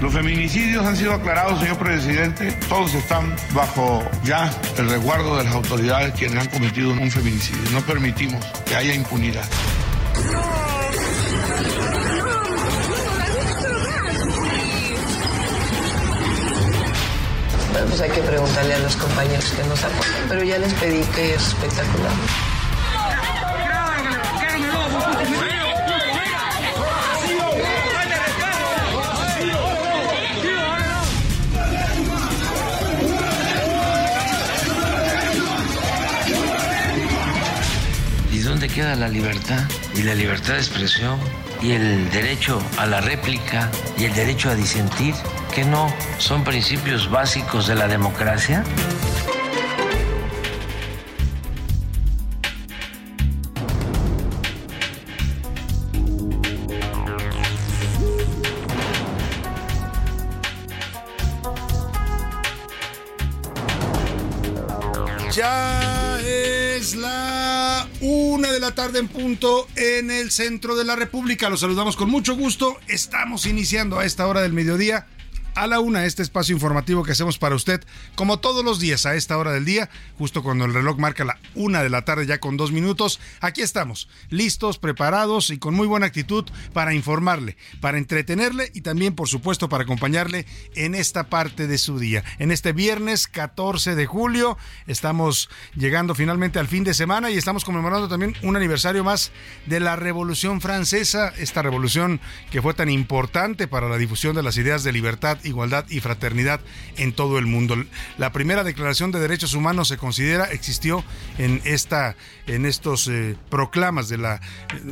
Los feminicidios han sido aclarados, señor presidente. Todos están bajo ya el resguardo de las autoridades quienes han cometido un feminicidio. No permitimos que haya impunidad. Bueno, pues hay que preguntarle a los compañeros que nos apoyan, pero ya les pedí que es espectacular. Queda la libertad? Y la libertad de expresión y el derecho a la réplica y el derecho a disentir, que no son principios básicos de la democracia. Tarde en punto en el centro de la República. Los saludamos con mucho gusto. Estamos iniciando a esta hora del mediodía a la una este espacio informativo que hacemos para usted, como todos los días a esta hora del día, justo cuando el reloj marca la una de la tarde ya con dos minutos. Aquí estamos, listos, preparados y con muy buena actitud para informarle, para entretenerle y también, por supuesto, para acompañarle en esta parte de su día. En este viernes 14 de julio estamos llegando finalmente al fin de semana y estamos conmemorando también un aniversario más de la Revolución Francesa, esta revolución que fue tan importante para la difusión de las ideas de libertad igualdad y fraternidad en todo el mundo. La primera declaración de derechos humanos se considera existió en esta en estos eh, proclamas de la eh,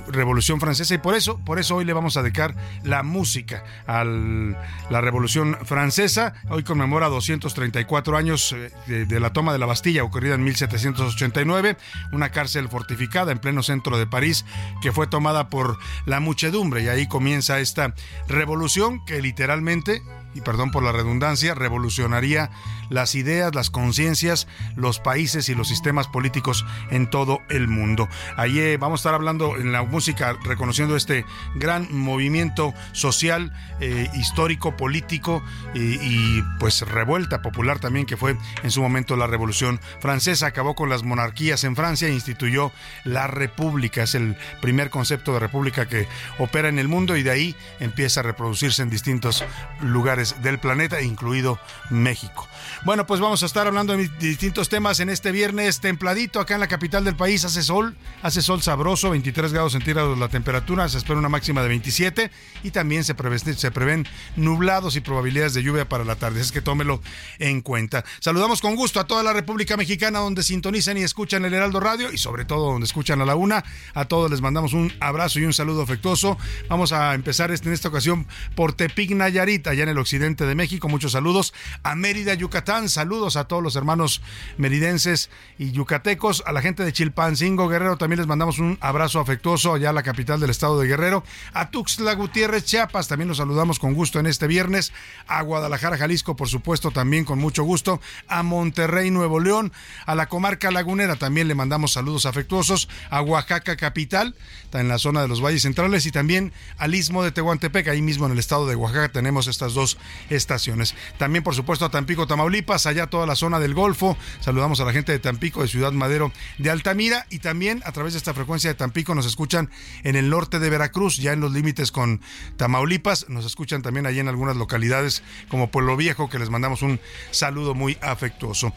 Revolución Francesa y por eso por eso hoy le vamos a dedicar la música a la Revolución Francesa. Hoy conmemora 234 años eh, de, de la toma de la Bastilla ocurrida en 1789, una cárcel fortificada en pleno centro de París que fue tomada por la muchedumbre y ahí comienza esta revolución que literalmente y perdón por la redundancia, revolucionaría las ideas, las conciencias, los países y los sistemas políticos en todo el mundo. Allí vamos a estar hablando en la música, reconociendo este gran movimiento social, eh, histórico, político eh, y pues revuelta popular también que fue en su momento la Revolución Francesa. Acabó con las monarquías en Francia e instituyó la República. Es el primer concepto de república que opera en el mundo y de ahí empieza a reproducirse en distintos lugares del planeta, incluido México. Bueno, pues vamos a estar hablando de distintos temas en este viernes templadito acá en la capital del país. Hace sol, hace sol sabroso, 23 grados centígrados la temperatura, se espera una máxima de 27 y también se, prevé, se prevén nublados y probabilidades de lluvia para la tarde. Es que tómelo en cuenta. Saludamos con gusto a toda la República Mexicana donde sintonizan y escuchan el Heraldo Radio y sobre todo donde escuchan a la una. A todos les mandamos un abrazo y un saludo afectuoso. Vamos a empezar este, en esta ocasión por Tepic Nayarit, allá en el occidente de México. Muchos saludos a Mérida, Yucatán. Saludos a todos los hermanos meridenses y yucatecos. A la gente de Chilpancingo, Guerrero, también les mandamos un abrazo afectuoso allá a la capital del estado de Guerrero. A Tuxtla Gutiérrez, Chiapas, también los saludamos con gusto en este viernes. A Guadalajara, Jalisco, por supuesto, también con mucho gusto. A Monterrey, Nuevo León. A la comarca lagunera también le mandamos saludos afectuosos. A Oaxaca, capital, en la zona de los valles centrales. Y también al istmo de Tehuantepec, ahí mismo en el estado de Oaxaca tenemos estas dos estaciones. También, por supuesto, a Tampico, Tamaulipas, allá toda la zona del Golfo. Saludamos a la gente de Tampico, de Ciudad Madero, de Altamira y también a través de esta frecuencia de Tampico nos escuchan en el norte de Veracruz, ya en los límites con Tamaulipas. Nos escuchan también allí en algunas localidades como Pueblo Viejo, que les mandamos un saludo muy afectuoso.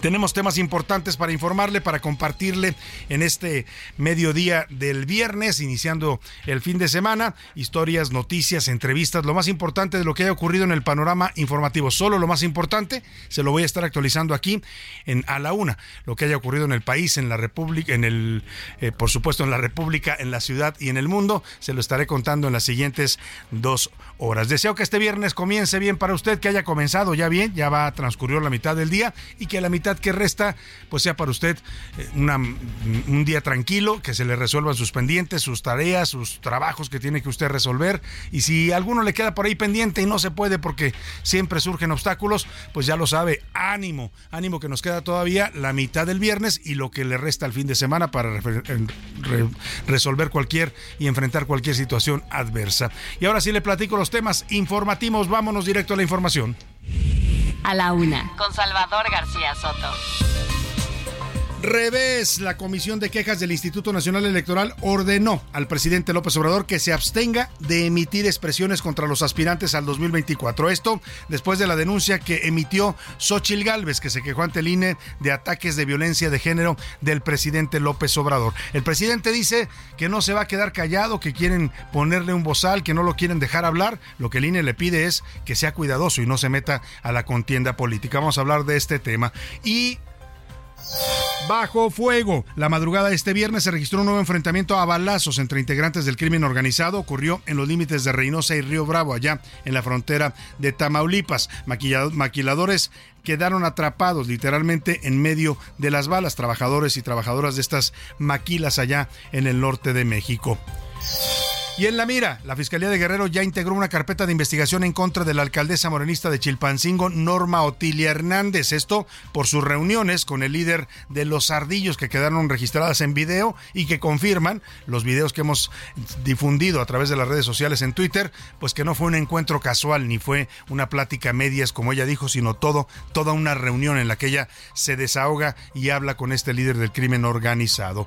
Tenemos temas importantes para informarle, para compartirle en este mediodía del viernes, iniciando el fin de semana. Historias, noticias, entrevistas, lo más importante de lo que haya ocurrido en el panorama informativo. Solo lo más importante se lo voy a estar actualizando aquí en a la una. Lo que haya ocurrido en el país, en la República, en el, eh, por supuesto, en la República, en la ciudad y en el mundo. Se lo estaré contando en las siguientes dos horas. Deseo que este viernes comience bien para usted, que haya comenzado ya bien, ya va a transcurrir la mitad del día y que la mitad que resta pues sea para usted eh, un día tranquilo, que se le resuelvan sus pendientes, sus tareas, sus trabajos que tiene que usted resolver. Y si alguno le queda por ahí pendiente y no se puede porque siempre surgen obstáculos, pues ya lo sabe, ánimo, ánimo que nos queda todavía la mitad del viernes y lo que le resta el fin de semana para resolver cualquier y enfrentar cualquier situación adversa. Y ahora sí le platico los temas informativos, vámonos directo a la información. A la una, con Salvador García Soto. Revés, la Comisión de Quejas del Instituto Nacional Electoral ordenó al presidente López Obrador que se abstenga de emitir expresiones contra los aspirantes al 2024. Esto después de la denuncia que emitió Xochil Gálvez, que se quejó ante el INE de ataques de violencia de género del presidente López Obrador. El presidente dice que no se va a quedar callado, que quieren ponerle un bozal, que no lo quieren dejar hablar. Lo que el INE le pide es que sea cuidadoso y no se meta a la contienda política. Vamos a hablar de este tema. Y Bajo fuego. La madrugada de este viernes se registró un nuevo enfrentamiento a balazos entre integrantes del crimen organizado. Ocurrió en los límites de Reynosa y Río Bravo, allá en la frontera de Tamaulipas. Maquiladores quedaron atrapados literalmente en medio de las balas, trabajadores y trabajadoras de estas maquilas allá en el norte de México. Y en la mira, la Fiscalía de Guerrero ya integró una carpeta de investigación en contra de la alcaldesa morenista de Chilpancingo, Norma Otilia Hernández. Esto por sus reuniones con el líder de los ardillos que quedaron registradas en video y que confirman los videos que hemos difundido a través de las redes sociales en Twitter, pues que no fue un encuentro casual ni fue una plática medias como ella dijo, sino todo, toda una reunión en la que ella se desahoga y habla con este líder del crimen organizado.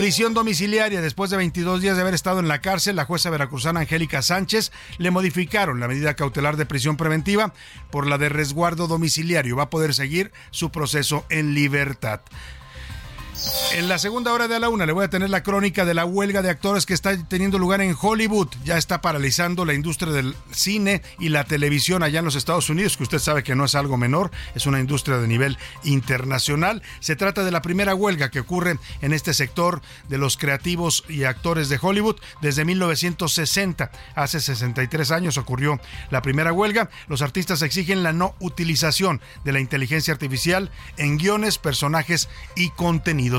Prisión domiciliaria. Después de 22 días de haber estado en la cárcel, la jueza veracruzana Angélica Sánchez le modificaron la medida cautelar de prisión preventiva por la de resguardo domiciliario. Va a poder seguir su proceso en libertad. En la segunda hora de la una le voy a tener la crónica de la huelga de actores que está teniendo lugar en Hollywood. Ya está paralizando la industria del cine y la televisión allá en los Estados Unidos, que usted sabe que no es algo menor, es una industria de nivel internacional. Se trata de la primera huelga que ocurre en este sector de los creativos y actores de Hollywood desde 1960. Hace 63 años ocurrió la primera huelga. Los artistas exigen la no utilización de la inteligencia artificial en guiones, personajes y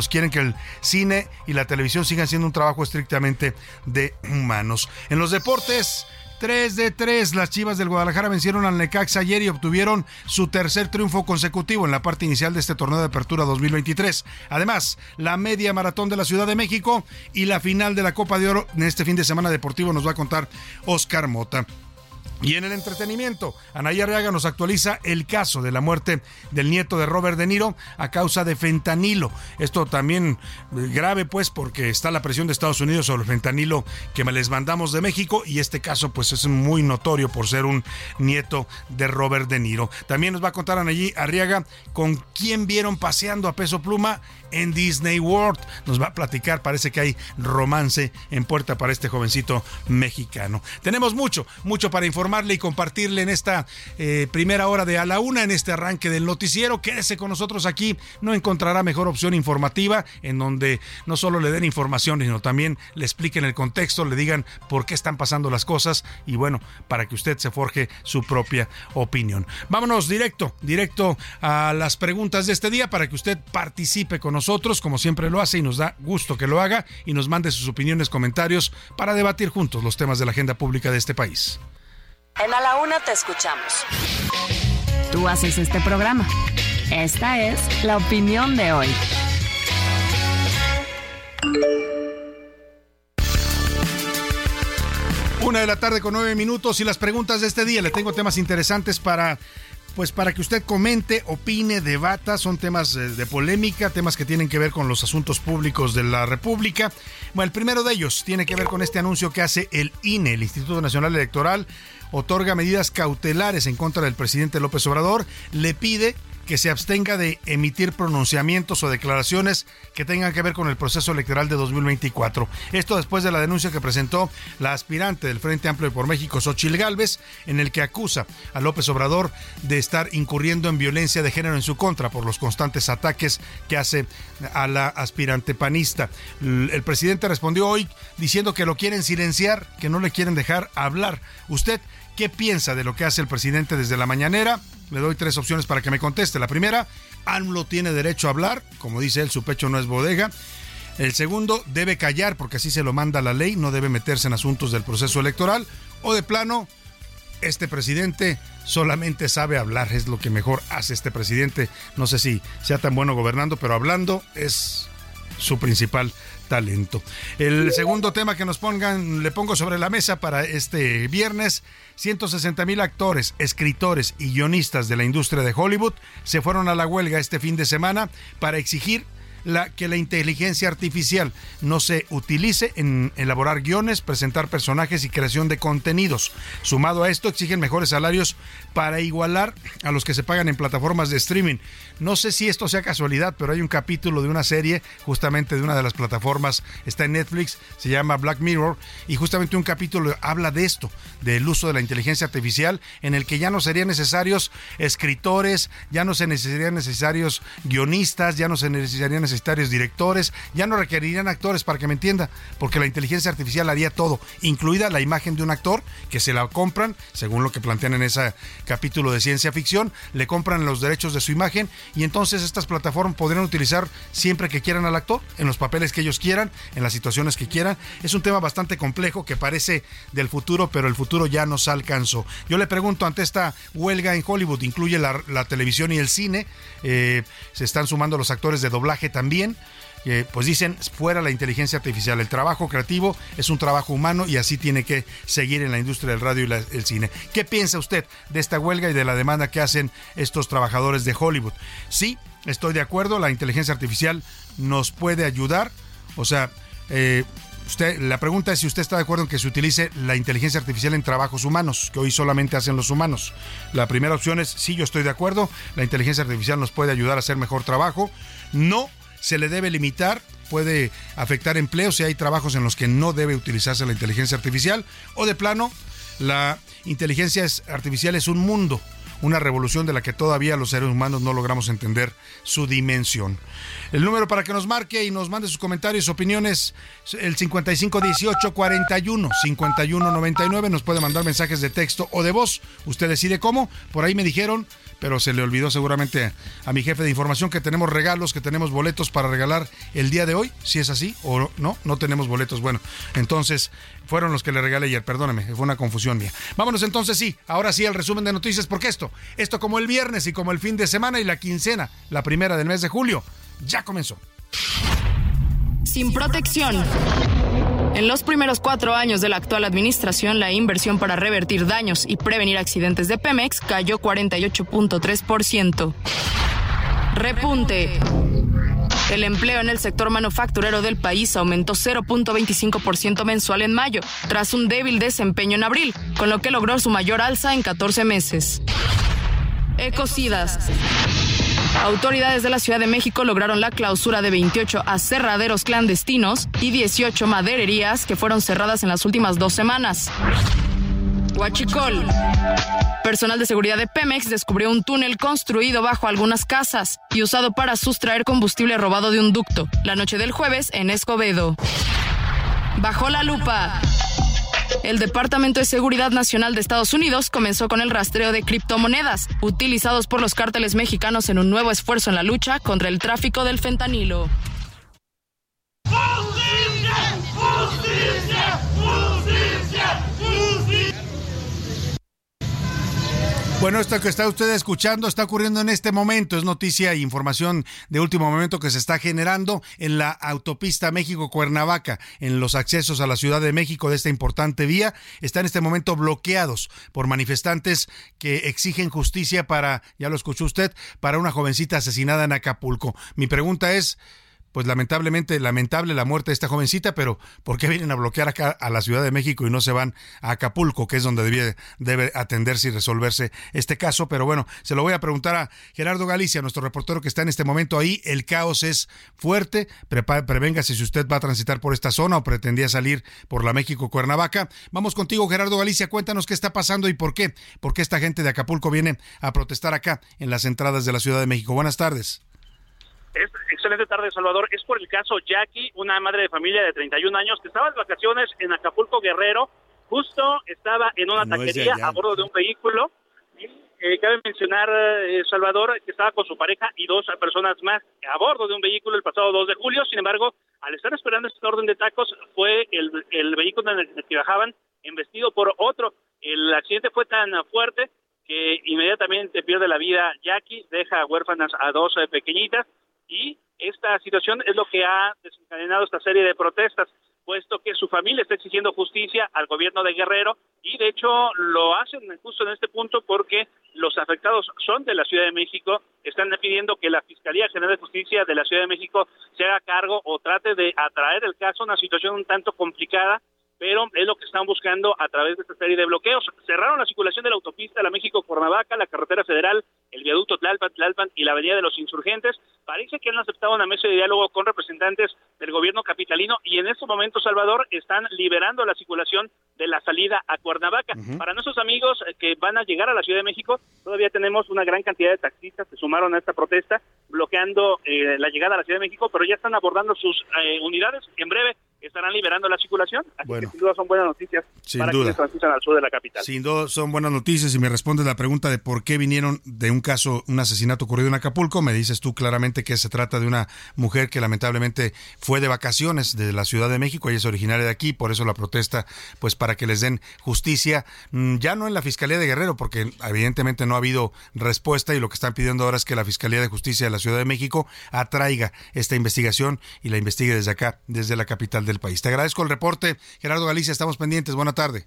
quieren que el cine y la televisión sigan siendo un trabajo estrictamente de humanos. En los deportes, 3 de 3. Las Chivas del Guadalajara vencieron al Necaxa ayer y obtuvieron su tercer triunfo consecutivo en la parte inicial de este torneo de apertura 2023. Además, la media maratón de la Ciudad de México y la final de la Copa de Oro en este fin de semana deportivo nos va a contar Oscar Mota. Y en el entretenimiento, Anaya Arriaga nos actualiza el caso de la muerte del nieto de Robert De Niro a causa de fentanilo. Esto también eh, grave pues porque está la presión de Estados Unidos sobre el fentanilo que les mandamos de México y este caso pues es muy notorio por ser un nieto de Robert De Niro. También nos va a contar Anaya Arriaga con quién vieron paseando a peso pluma en Disney World. Nos va a platicar, parece que hay romance en puerta para este jovencito mexicano. Tenemos mucho, mucho para y compartirle en esta eh, primera hora de a la una, en este arranque del noticiero. Quédese con nosotros aquí, no encontrará mejor opción informativa en donde no solo le den información, sino también le expliquen el contexto, le digan por qué están pasando las cosas y bueno, para que usted se forje su propia opinión. Vámonos directo, directo a las preguntas de este día para que usted participe con nosotros, como siempre lo hace, y nos da gusto que lo haga, y nos mande sus opiniones, comentarios, para debatir juntos los temas de la agenda pública de este país. En A la Una te escuchamos. Tú haces este programa. Esta es la opinión de hoy. Una de la tarde con nueve minutos y las preguntas de este día. Le tengo temas interesantes para pues para que usted comente, opine, debata, son temas de polémica, temas que tienen que ver con los asuntos públicos de la República. Bueno, el primero de ellos tiene que ver con este anuncio que hace el INE, el Instituto Nacional Electoral, otorga medidas cautelares en contra del presidente López Obrador, le pide que se abstenga de emitir pronunciamientos o declaraciones que tengan que ver con el proceso electoral de 2024. Esto después de la denuncia que presentó la aspirante del Frente Amplio por México, Xochil Gálvez, en el que acusa a López Obrador de estar incurriendo en violencia de género en su contra por los constantes ataques que hace a la aspirante panista. El presidente respondió hoy diciendo que lo quieren silenciar, que no le quieren dejar hablar. ¿Usted qué piensa de lo que hace el presidente desde la mañanera? Le doy tres opciones para que me conteste. La primera, AMLO tiene derecho a hablar, como dice él, su pecho no es bodega. El segundo, debe callar porque así se lo manda la ley, no debe meterse en asuntos del proceso electoral. O de plano, este presidente solamente sabe hablar, es lo que mejor hace este presidente. No sé si sea tan bueno gobernando, pero hablando es su principal talento. El segundo tema que nos pongan, le pongo sobre la mesa para este viernes, 160 mil actores, escritores y guionistas de la industria de Hollywood se fueron a la huelga este fin de semana para exigir la, que la inteligencia artificial no se utilice en elaborar guiones, presentar personajes y creación de contenidos. Sumado a esto, exigen mejores salarios para igualar a los que se pagan en plataformas de streaming. No sé si esto sea casualidad, pero hay un capítulo de una serie, justamente de una de las plataformas, está en Netflix, se llama Black Mirror, y justamente un capítulo habla de esto, del uso de la inteligencia artificial, en el que ya no serían necesarios escritores, ya no se necesitarían necesarios guionistas, ya no se necesitarían necesarios directores, ya no requerirían actores para que me entienda, porque la inteligencia artificial haría todo, incluida la imagen de un actor que se la compran, según lo que plantean en ese capítulo de ciencia ficción, le compran los derechos de su imagen y entonces estas plataformas podrían utilizar siempre que quieran al actor, en los papeles que ellos quieran, en las situaciones que quieran. Es un tema bastante complejo que parece del futuro, pero el futuro ya nos alcanzó. Yo le pregunto ante esta huelga en Hollywood, incluye la, televisión y el cine, eh, se están sumando los actores de doblaje también. Eh, pues dicen fuera la inteligencia artificial. El trabajo creativo es un trabajo humano y así tiene que seguir en la industria del radio y el cine. ¿Qué piensa usted de esta huelga y de la demanda que hacen estos trabajadores de Hollywood? Sí, estoy de acuerdo, la inteligencia artificial nos puede ayudar. O sea, eh, Usted, la pregunta es si usted está de acuerdo en que se utilice la inteligencia artificial en trabajos humanos, que hoy solamente hacen los humanos. La primera opción es sí, yo estoy de acuerdo, la inteligencia artificial nos puede ayudar a hacer mejor trabajo. No se le debe limitar, puede afectar empleos si hay trabajos en los que no debe utilizarse la inteligencia artificial. O de plano, la inteligencia artificial es un mundo una revolución de la que todavía los seres humanos no logramos entender su dimensión. El número para que nos marque y nos mande sus comentarios, opiniones, el 5518 41 5199. Nos puede mandar mensajes de texto o de voz. Usted decide cómo. Por ahí me dijeron pero se le olvidó seguramente a mi jefe de información que tenemos regalos, que tenemos boletos para regalar el día de hoy, si es así o no, no tenemos boletos. Bueno, entonces fueron los que le regalé ayer, perdóneme, fue una confusión mía. Vámonos entonces, sí, ahora sí el resumen de noticias, porque esto, esto como el viernes y como el fin de semana y la quincena, la primera del mes de julio, ya comenzó. Sin protección. En los primeros cuatro años de la actual administración, la inversión para revertir daños y prevenir accidentes de Pemex cayó 48.3%. Repunte. El empleo en el sector manufacturero del país aumentó 0.25% mensual en mayo, tras un débil desempeño en abril, con lo que logró su mayor alza en 14 meses. Ecocidas. Autoridades de la Ciudad de México lograron la clausura de 28 aserraderos clandestinos y 18 madererías que fueron cerradas en las últimas dos semanas. Huachicol. Personal de seguridad de Pemex descubrió un túnel construido bajo algunas casas y usado para sustraer combustible robado de un ducto la noche del jueves en Escobedo. Bajo la lupa. El Departamento de Seguridad Nacional de Estados Unidos comenzó con el rastreo de criptomonedas utilizados por los cárteles mexicanos en un nuevo esfuerzo en la lucha contra el tráfico del fentanilo. Bueno, esto que está usted escuchando está ocurriendo en este momento. Es noticia e información de último momento que se está generando en la autopista México-Cuernavaca, en los accesos a la Ciudad de México de esta importante vía. Está en este momento bloqueados por manifestantes que exigen justicia para, ya lo escuchó usted, para una jovencita asesinada en Acapulco. Mi pregunta es, pues lamentablemente, lamentable la muerte de esta jovencita, pero ¿por qué vienen a bloquear acá a la Ciudad de México y no se van a Acapulco, que es donde debe, debe atenderse y resolverse este caso? Pero bueno, se lo voy a preguntar a Gerardo Galicia, nuestro reportero que está en este momento ahí. El caos es fuerte. prevéngase si usted va a transitar por esta zona o pretendía salir por la México-Cuernavaca. Vamos contigo, Gerardo Galicia. Cuéntanos qué está pasando y por qué. ¿Por qué esta gente de Acapulco viene a protestar acá en las entradas de la Ciudad de México? Buenas tardes. Es, excelente tarde, Salvador. Es por el caso Jackie, una madre de familia de 31 años que estaba de vacaciones en Acapulco Guerrero. Justo estaba en una taquería a bordo de un vehículo. Eh, cabe mencionar, eh, Salvador, que estaba con su pareja y dos personas más a bordo de un vehículo el pasado 2 de julio. Sin embargo, al estar esperando este orden de tacos, fue el, el vehículo en el que bajaban embestido por otro. El accidente fue tan fuerte que inmediatamente pierde la vida Jackie, deja huérfanas a dos eh, pequeñitas y esta situación es lo que ha desencadenado esta serie de protestas, puesto que su familia está exigiendo justicia al gobierno de Guerrero y de hecho lo hacen justo en este punto porque los afectados son de la Ciudad de México, están pidiendo que la Fiscalía General de Justicia de la Ciudad de México se haga cargo o trate de atraer el caso, una situación un tanto complicada pero es lo que están buscando a través de esta serie de bloqueos. Cerraron la circulación de la autopista La México-Cuernavaca, la carretera federal, el viaducto Tlalpan, Tlalpan y la avenida de los Insurgentes. Parece que han aceptado una mesa de diálogo con representantes del gobierno capitalino y en estos momentos, Salvador, están liberando la circulación de la salida a Cuernavaca. Para nuestros amigos eh, que van a llegar a la Ciudad de México, todavía tenemos una gran cantidad de taxistas que sumaron a esta protesta, bloqueando eh, la llegada a la Ciudad de México, pero ya están abordando sus eh, unidades. En breve estarán liberando la circulación. Así que sin duda son buenas noticias para quienes transitan al sur de la capital. Sin duda son buenas noticias y me respondes la pregunta de por qué vinieron de un caso, un asesinato ocurrido en Acapulco. Me dices tú claramente que se trata de una mujer que lamentablemente fue de vacaciones de la Ciudad de México, ella es originaria de aquí, por eso la protesta, pues para que les den justicia, mm, ya no en la Fiscalía de Guerrero, porque evidentemente no ha habido respuesta y lo que están pidiendo ahora es que la Fiscalía de Justicia de la Ciudad de México atraiga esta investigación y la investigue desde acá, desde la capital del país. Te agradezco el reporte, Gerardo Galicia, estamos pendientes. Buena tarde.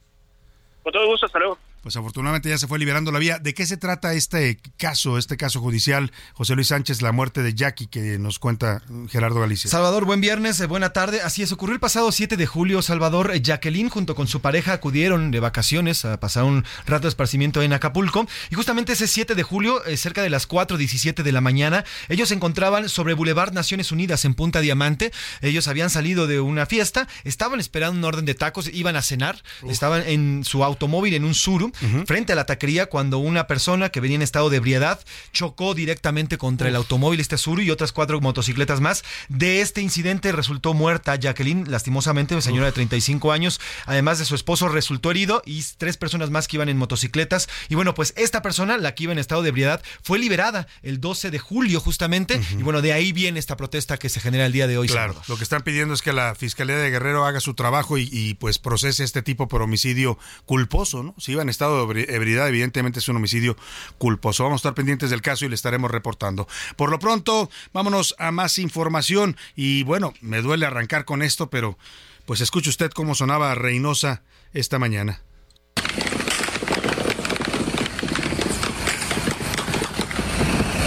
Con todo gusto, hasta luego pues afortunadamente ya se fue liberando la vía. ¿De qué se trata este caso, este caso judicial, José Luis Sánchez, la muerte de Jackie, que nos cuenta Gerardo Galicia? Salvador, buen viernes, eh, buena tarde. Así es, ocurrió el pasado 7 de julio, Salvador. Eh, Jacqueline junto con su pareja acudieron de vacaciones a pasar un rato de esparcimiento en Acapulco. Y justamente ese 7 de julio, eh, cerca de las 4.17 de la mañana, ellos se encontraban sobre Boulevard Naciones Unidas en Punta Diamante. Ellos habían salido de una fiesta, estaban esperando un orden de tacos, iban a cenar, estaban en su automóvil en un Suru frente a la taquería cuando una persona que venía en estado de ebriedad chocó directamente contra el automóvil este sur y otras cuatro motocicletas más. De este incidente resultó muerta Jacqueline, lastimosamente, señora de 35 años. Además de su esposo resultó herido y tres personas más que iban en motocicletas. Y bueno, pues esta persona, la que iba en estado de ebriedad, fue liberada el 12 de julio justamente. Y bueno, de ahí viene esta protesta que se genera el día de hoy. Claro, lo que están pidiendo es que la Fiscalía de Guerrero haga su trabajo y, y pues procese este tipo por homicidio culposo, ¿no? Si iba en estado de ebriedad, evidentemente es un homicidio culposo. Vamos a estar pendientes del caso y le estaremos reportando. Por lo pronto, vámonos a más información y bueno, me duele arrancar con esto, pero pues escuche usted cómo sonaba Reynosa esta mañana.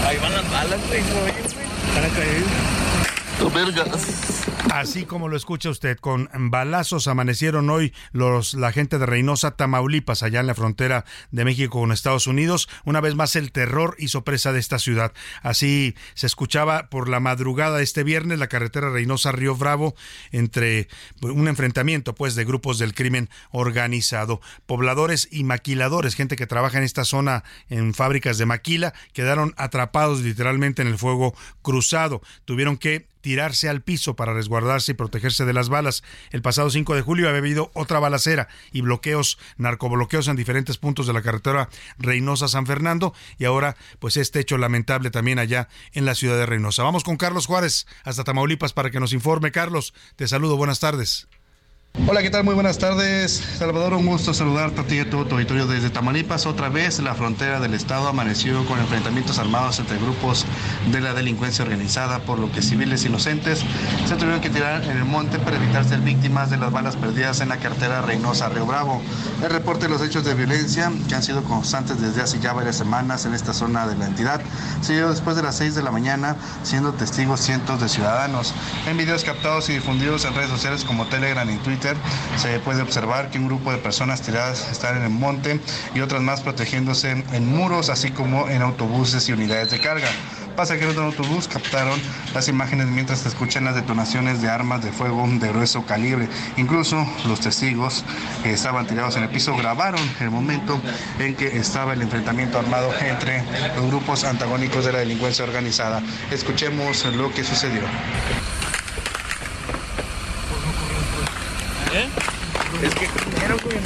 Ahí van las balas, güey, Así como lo escucha usted, con balazos amanecieron hoy los la gente de Reynosa, Tamaulipas, allá en la frontera de México con Estados Unidos. Una vez más el terror hizo presa de esta ciudad. Así se escuchaba por la madrugada de este viernes la carretera Reynosa Río Bravo entre un enfrentamiento pues de grupos del crimen organizado. Pobladores y maquiladores, gente que trabaja en esta zona en fábricas de maquila, quedaron atrapados literalmente en el fuego cruzado. Tuvieron que tirarse al piso para resguardarse y protegerse de las balas. El pasado 5 de julio había habido otra balacera y bloqueos, narcobloqueos en diferentes puntos de la carretera Reynosa-San Fernando y ahora pues este hecho lamentable también allá en la ciudad de Reynosa. Vamos con Carlos Juárez hasta Tamaulipas para que nos informe. Carlos, te saludo, buenas tardes. Hola, ¿qué tal? Muy buenas tardes. Salvador, un gusto saludarte a ti y a todo tu auditorio desde Tamaulipas. Otra vez la frontera del estado amaneció con enfrentamientos armados entre grupos de la delincuencia organizada, por lo que civiles inocentes se tuvieron que tirar en el monte para evitar ser víctimas de las balas perdidas en la carretera Reynosa-Río Bravo. El reporte de los hechos de violencia, que han sido constantes desde hace ya varias semanas en esta zona de la entidad, se dio después de las 6 de la mañana, siendo testigos cientos de ciudadanos. En videos captados y difundidos en redes sociales como Telegram y Twitter, se puede observar que un grupo de personas tiradas están en el monte y otras más protegiéndose en muros, así como en autobuses y unidades de carga. Pasajeros de autobús captaron las imágenes mientras se escuchan las detonaciones de armas de fuego de grueso calibre. Incluso los testigos que estaban tirados en el piso grabaron el momento en que estaba el enfrentamiento armado entre los grupos antagónicos de la delincuencia organizada. Escuchemos lo que sucedió. ¿Eh? Es que primero, güey,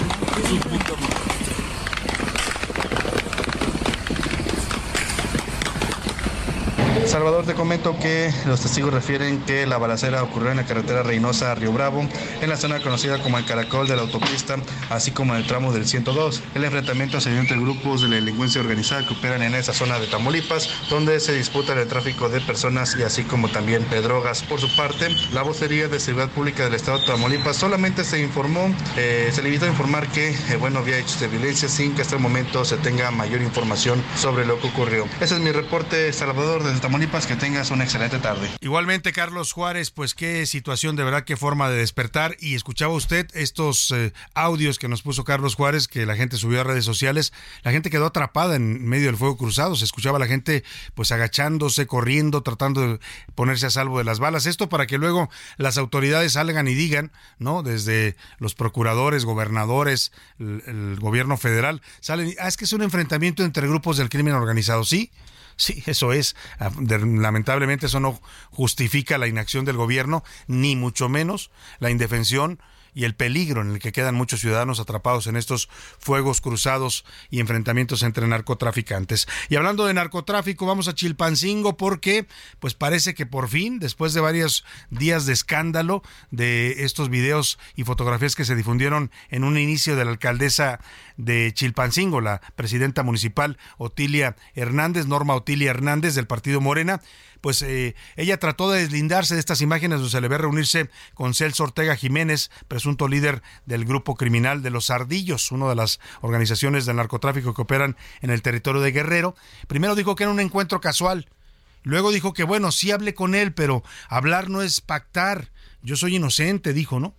Salvador, te comento que los testigos refieren que la balacera ocurrió en la carretera Reynosa a Río Bravo, en la zona conocida como el Caracol de la autopista, así como en el tramo del 102. El enfrentamiento se dio entre grupos de la delincuencia organizada que operan en esa zona de Tamaulipas, donde se disputa el tráfico de personas y así como también de drogas. Por su parte, la vocería de Seguridad Pública del Estado de Tamaulipas solamente se informó, eh, se limitó a informar que, eh, bueno, había hechos de violencia sin que hasta el momento se tenga mayor información sobre lo que ocurrió. Ese es mi reporte, Salvador, desde Tamaulipas que tengas una excelente tarde. Igualmente, Carlos Juárez, pues qué situación, de verdad, qué forma de despertar. Y escuchaba usted estos eh, audios que nos puso Carlos Juárez, que la gente subió a redes sociales. La gente quedó atrapada en medio del fuego cruzado. Se escuchaba a la gente, pues agachándose, corriendo, tratando de ponerse a salvo de las balas. Esto para que luego las autoridades salgan y digan, ¿no? Desde los procuradores, gobernadores, el, gobierno federal, salen. Ah, es que es un enfrentamiento entre grupos del crimen organizado. Sí, Sí, eso es. Ah, lamentablemente eso no justifica la inacción del gobierno, ni mucho menos la indefensión y el peligro en el que quedan muchos ciudadanos atrapados en estos fuegos cruzados y enfrentamientos entre narcotraficantes. Y hablando de narcotráfico, vamos a Chilpancingo porque pues parece que por fin, después de varios días de escándalo de estos videos y fotografías que se difundieron en un inicio de la alcaldesa de Chilpancingo, la presidenta municipal Otilia Hernández, Norma Otilia Hernández del partido Morena, pues eh, ella trató de deslindarse de estas imágenes donde se le ve reunirse con Celso Ortega Jiménez, presunto líder del grupo criminal de los Ardillos, una de las organizaciones del narcotráfico que operan en el territorio de Guerrero. Primero dijo que era un encuentro casual. Luego dijo que bueno, sí hablé con él, pero hablar no es pactar. Yo soy inocente, dijo, ¿no?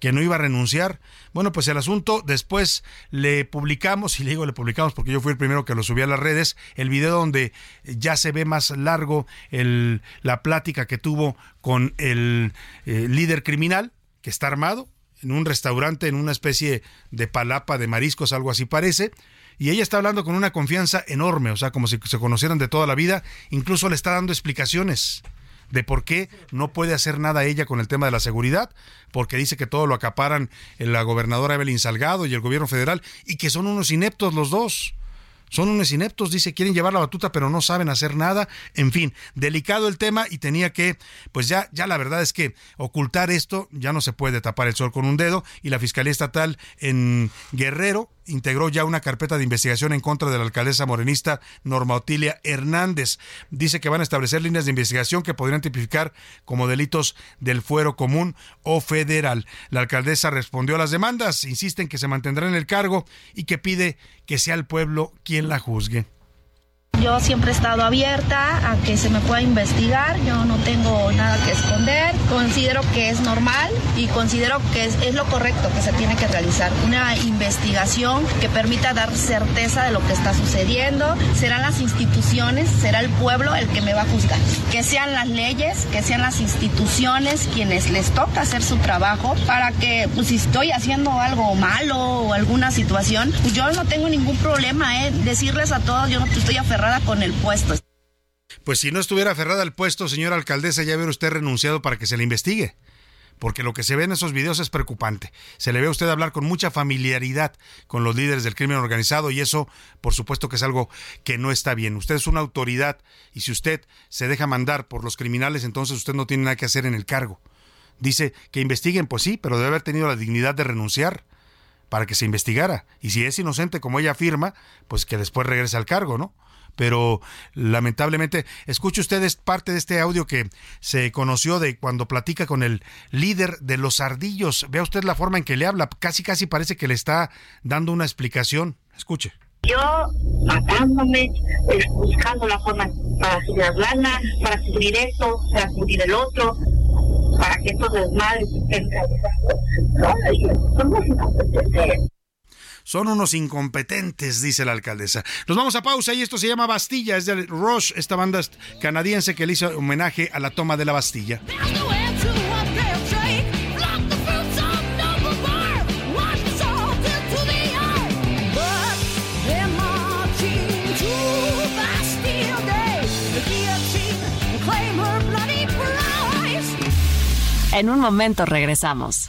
Que no iba a renunciar. Bueno, pues el asunto después le publicamos, y le digo le publicamos porque yo fui el primero que lo subí a las redes, el video donde ya se ve más largo el, la plática que tuvo con el eh, líder criminal, que está armado, en un restaurante, en una especie de palapa de mariscos, algo así parece. Y ella está hablando con una confianza enorme, o sea, como si se conocieran de toda la vida, incluso le está dando explicaciones de por qué no puede hacer nada ella con el tema de la seguridad, porque dice que todo lo acaparan la gobernadora Evelyn Salgado y el gobierno federal y que son unos ineptos los dos. Son unos ineptos, dice, quieren llevar la batuta pero no saben hacer nada. En fin, delicado el tema y tenía que, pues ya, ya la verdad es que ocultar esto ya no se puede tapar el sol con un dedo y la Fiscalía Estatal en Guerrero integró ya una carpeta de investigación en contra de la alcaldesa morenista Norma Otilia Hernández. Dice que van a establecer líneas de investigación que podrían tipificar como delitos del fuero común o federal. La alcaldesa respondió a las demandas, insiste en que se mantendrá en el cargo y que pide que sea el pueblo quien la juzgue. Yo siempre he estado abierta a que se me pueda investigar, yo no tengo nada que esconder, considero que es normal y considero que es, lo correcto que se tiene que realizar. Una investigación que permita dar certeza de lo que está sucediendo, serán las instituciones, será el pueblo el que me va a juzgar. Que sean las leyes, que sean las instituciones quienes les toca hacer su trabajo para que pues, si estoy haciendo algo malo o alguna situación, pues yo no tengo ningún problema, ¿eh? decirles a todos, yo no estoy con el puesto. Pues si no estuviera aferrada al puesto, señora alcaldesa, ya hubiera usted renunciado para que se le investigue. Porque lo que se ve en esos videos es preocupante. Se le ve a usted hablar con mucha familiaridad con los líderes del crimen organizado y eso, por supuesto que es algo que no está bien. Usted es una autoridad y si usted se deja mandar por los criminales, entonces usted no tiene nada que hacer en el cargo Dice que investiguen, pues sí, pero debe haber tenido la dignidad de renunciar para que se investigara. Y si es inocente, como ella afirma, pues que después regrese al cargo, ¿no? Pero lamentablemente, escuche ustedes parte de este audio que se conoció de cuando platica con el líder de los ardillos. Vea usted la forma en que le habla, casi casi parece que le está dando una explicación. Escuche. Yo matándome, buscando la forma para subir lana, para cubrir esto, para cubrir el otro, para que estos desmadres estén somos incompetentes. Son unos incompetentes, dice la alcaldesa. Nos vamos a pausa y esto se llama Bastilla, es de Rush, esta banda canadiense que le hizo homenaje a la toma de la Bastilla. En un momento regresamos.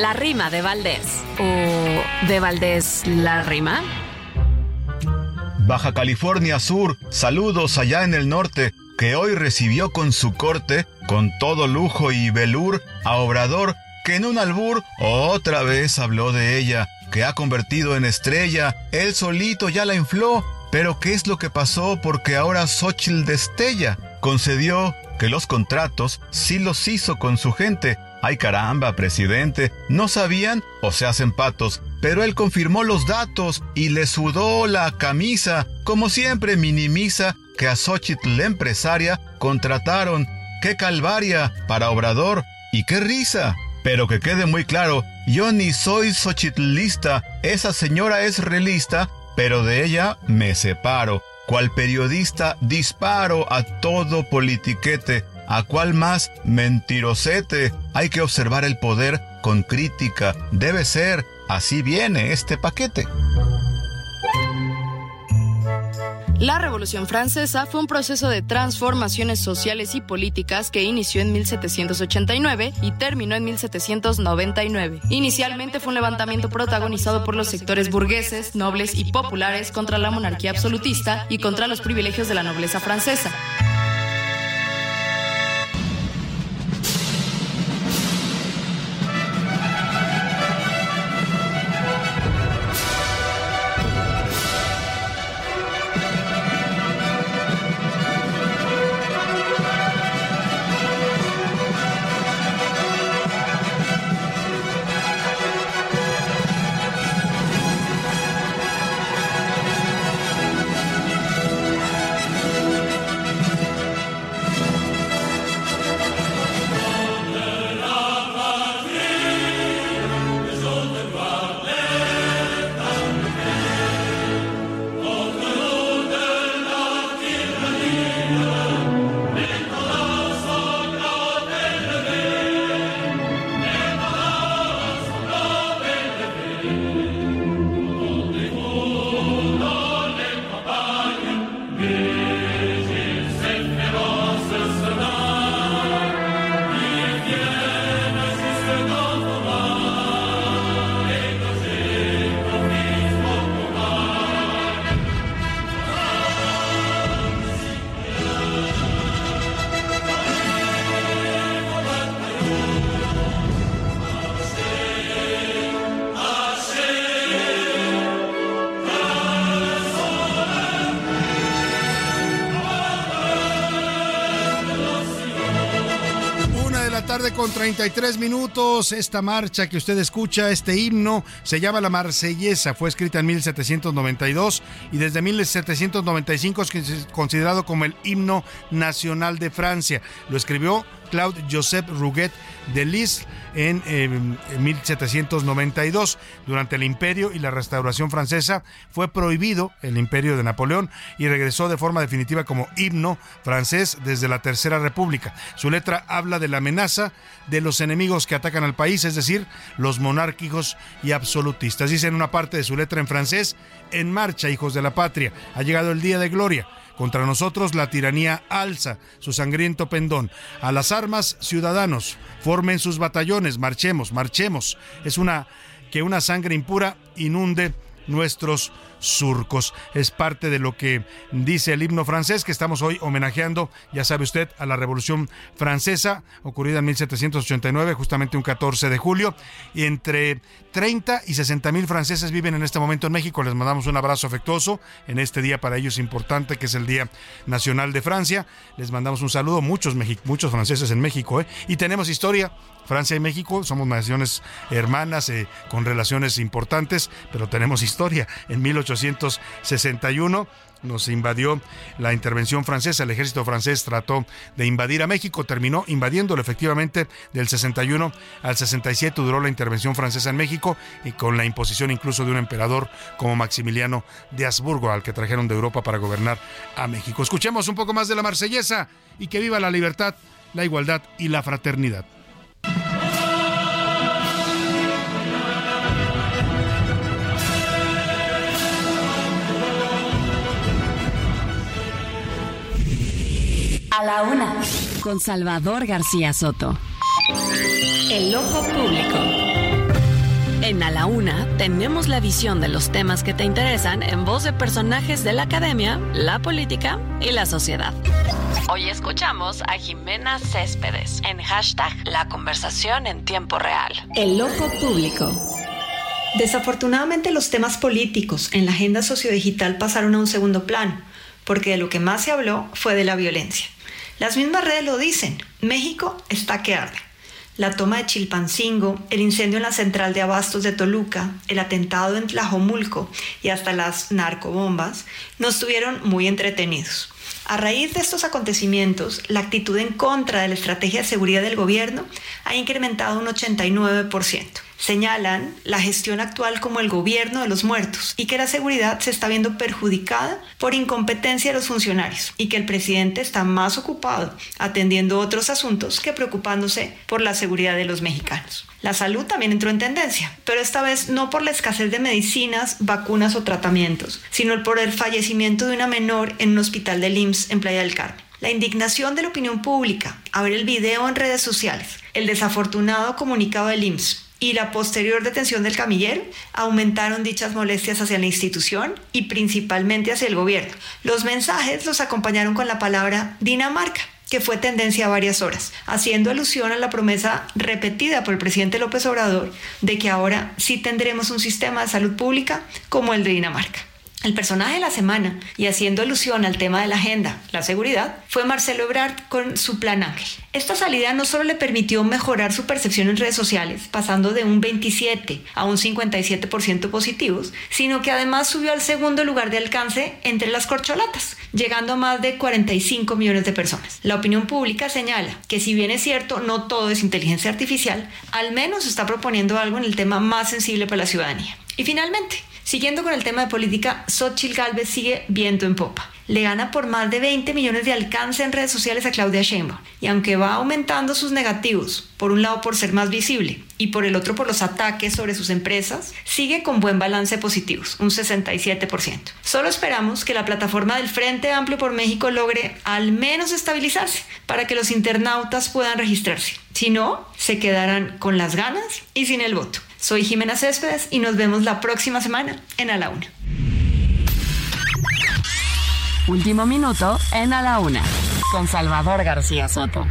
La rima de Valdés. ¿O de Valdés la rima? Baja California Sur, saludos allá en el norte, que hoy recibió con su corte, con todo lujo y velur, a Obrador, que en un albur otra vez habló de ella, que ha convertido en estrella, él solito ya la infló, pero ¿qué es lo que pasó? Porque ahora Xochitl destella, concedió que los contratos sí los hizo con su gente, Ay caramba, presidente, ¿no sabían o se hacen patos? Pero él confirmó los datos y le sudó la camisa. Como siempre minimiza que a Xochitl, empresaria, contrataron. ¡Qué calvaria para Obrador! ¡Y qué risa! Pero que quede muy claro, yo ni soy Xochitlista, esa señora es realista, pero de ella me separo. Cual periodista disparo a todo politiquete ¿A cuál más mentirosete? Hay que observar el poder con crítica. Debe ser. Así viene este paquete. La Revolución Francesa fue un proceso de transformaciones sociales y políticas que inició en 1789 y terminó en 1799. Inicialmente fue un levantamiento protagonizado por los sectores burgueses, nobles y populares contra la monarquía absolutista y contra los privilegios de la nobleza francesa. Con 33 minutos. Esta marcha que usted escucha, este himno, se llama La Marsellesa. Fue escrita en 1792 y desde 1795 es considerado como el himno nacional de Francia. Lo escribió Claude Joseph Rouget de Lis en, en 1792. Durante el imperio y la restauración francesa fue prohibido el imperio de Napoleón y regresó de forma definitiva como himno francés desde la Tercera República. Su letra habla de la amenaza de los enemigos que atacan al país, es decir, los monárquicos y absolutistas. Dice en una parte de su letra en francés, en marcha, hijos de la patria, ha llegado el día de gloria. Contra nosotros la tiranía alza su sangriento pendón. A las armas, ciudadanos, formen sus batallones, marchemos, marchemos. Es una que una sangre impura inunde nuestros surcos. Es parte de lo que dice el himno francés que estamos hoy homenajeando, ya sabe usted, a la Revolución Francesa ocurrida en 1789, justamente un 14 de julio. Y entre 30 y 60 mil franceses viven en este momento en México. Les mandamos un abrazo afectuoso en este día para ellos importante que es el Día Nacional de Francia. Les mandamos un saludo, muchos, muchos franceses en México. ¿eh? Y tenemos historia. Francia y México somos naciones hermanas eh, con relaciones importantes, pero tenemos historia. En 1861 nos invadió la intervención francesa, el ejército francés trató de invadir a México, terminó invadiéndolo efectivamente del 61 al 67 duró la intervención francesa en México y con la imposición incluso de un emperador como Maximiliano de Habsburgo al que trajeron de Europa para gobernar a México. Escuchemos un poco más de la marsellesa y que viva la libertad, la igualdad y la fraternidad. A la una, con Salvador García Soto. El ojo público. En A la Una tenemos la visión de los temas que te interesan en voz de personajes de la academia, la política y la sociedad. Hoy escuchamos a Jimena Céspedes en hashtag La conversación en tiempo real. El ojo público. Desafortunadamente los temas políticos en la agenda sociodigital pasaron a un segundo plano, porque de lo que más se habló fue de la violencia. Las mismas redes lo dicen, México está que arde. La toma de Chilpancingo, el incendio en la central de abastos de Toluca, el atentado en Tlajomulco y hasta las narcobombas nos tuvieron muy entretenidos. A raíz de estos acontecimientos, la actitud en contra de la estrategia de seguridad del gobierno ha incrementado un 89%. Señalan la gestión actual como el gobierno de los muertos y que la seguridad se está viendo perjudicada por incompetencia de los funcionarios y que el presidente está más ocupado atendiendo otros asuntos que preocupándose por la seguridad de los mexicanos. La salud también entró en tendencia, pero esta vez no por la escasez de medicinas, vacunas o tratamientos, sino por el fallecimiento de una menor en un hospital del IMSS en Playa del Carmen. La indignación de la opinión pública, a ver el video en redes sociales, el desafortunado comunicado del IMSS y la posterior detención del camillero aumentaron dichas molestias hacia la institución y principalmente hacia el gobierno. Los mensajes los acompañaron con la palabra Dinamarca que fue tendencia a varias horas, haciendo alusión a la promesa repetida por el presidente López Obrador de que ahora sí tendremos un sistema de salud pública como el de Dinamarca. El personaje de la semana, y haciendo alusión al tema de la agenda, la seguridad, fue Marcelo Ebrard con su Plan Ángel. Esta salida no solo le permitió mejorar su percepción en redes sociales, pasando de un 27 a un 57% positivos, sino que además subió al segundo lugar de alcance entre las corcholatas, llegando a más de 45 millones de personas. La opinión pública señala que si bien es cierto, no todo es inteligencia artificial, al menos está proponiendo algo en el tema más sensible para la ciudadanía. Y finalmente, Siguiendo con el tema de política, Xochitl Galvez sigue viento en popa. Le gana por más de 20 millones de alcance en redes sociales a Claudia Sheinbaum. Y aunque va aumentando sus negativos, por un lado por ser más visible y por el otro por los ataques sobre sus empresas, sigue con buen balance positivos, un 67%. Solo esperamos que la plataforma del Frente Amplio por México logre al menos estabilizarse para que los internautas puedan registrarse. Si no, se quedarán con las ganas y sin el voto. Soy Jimena Céspedes y nos vemos la próxima semana en A la Una. Último minuto en A la Una con Salvador García Soto.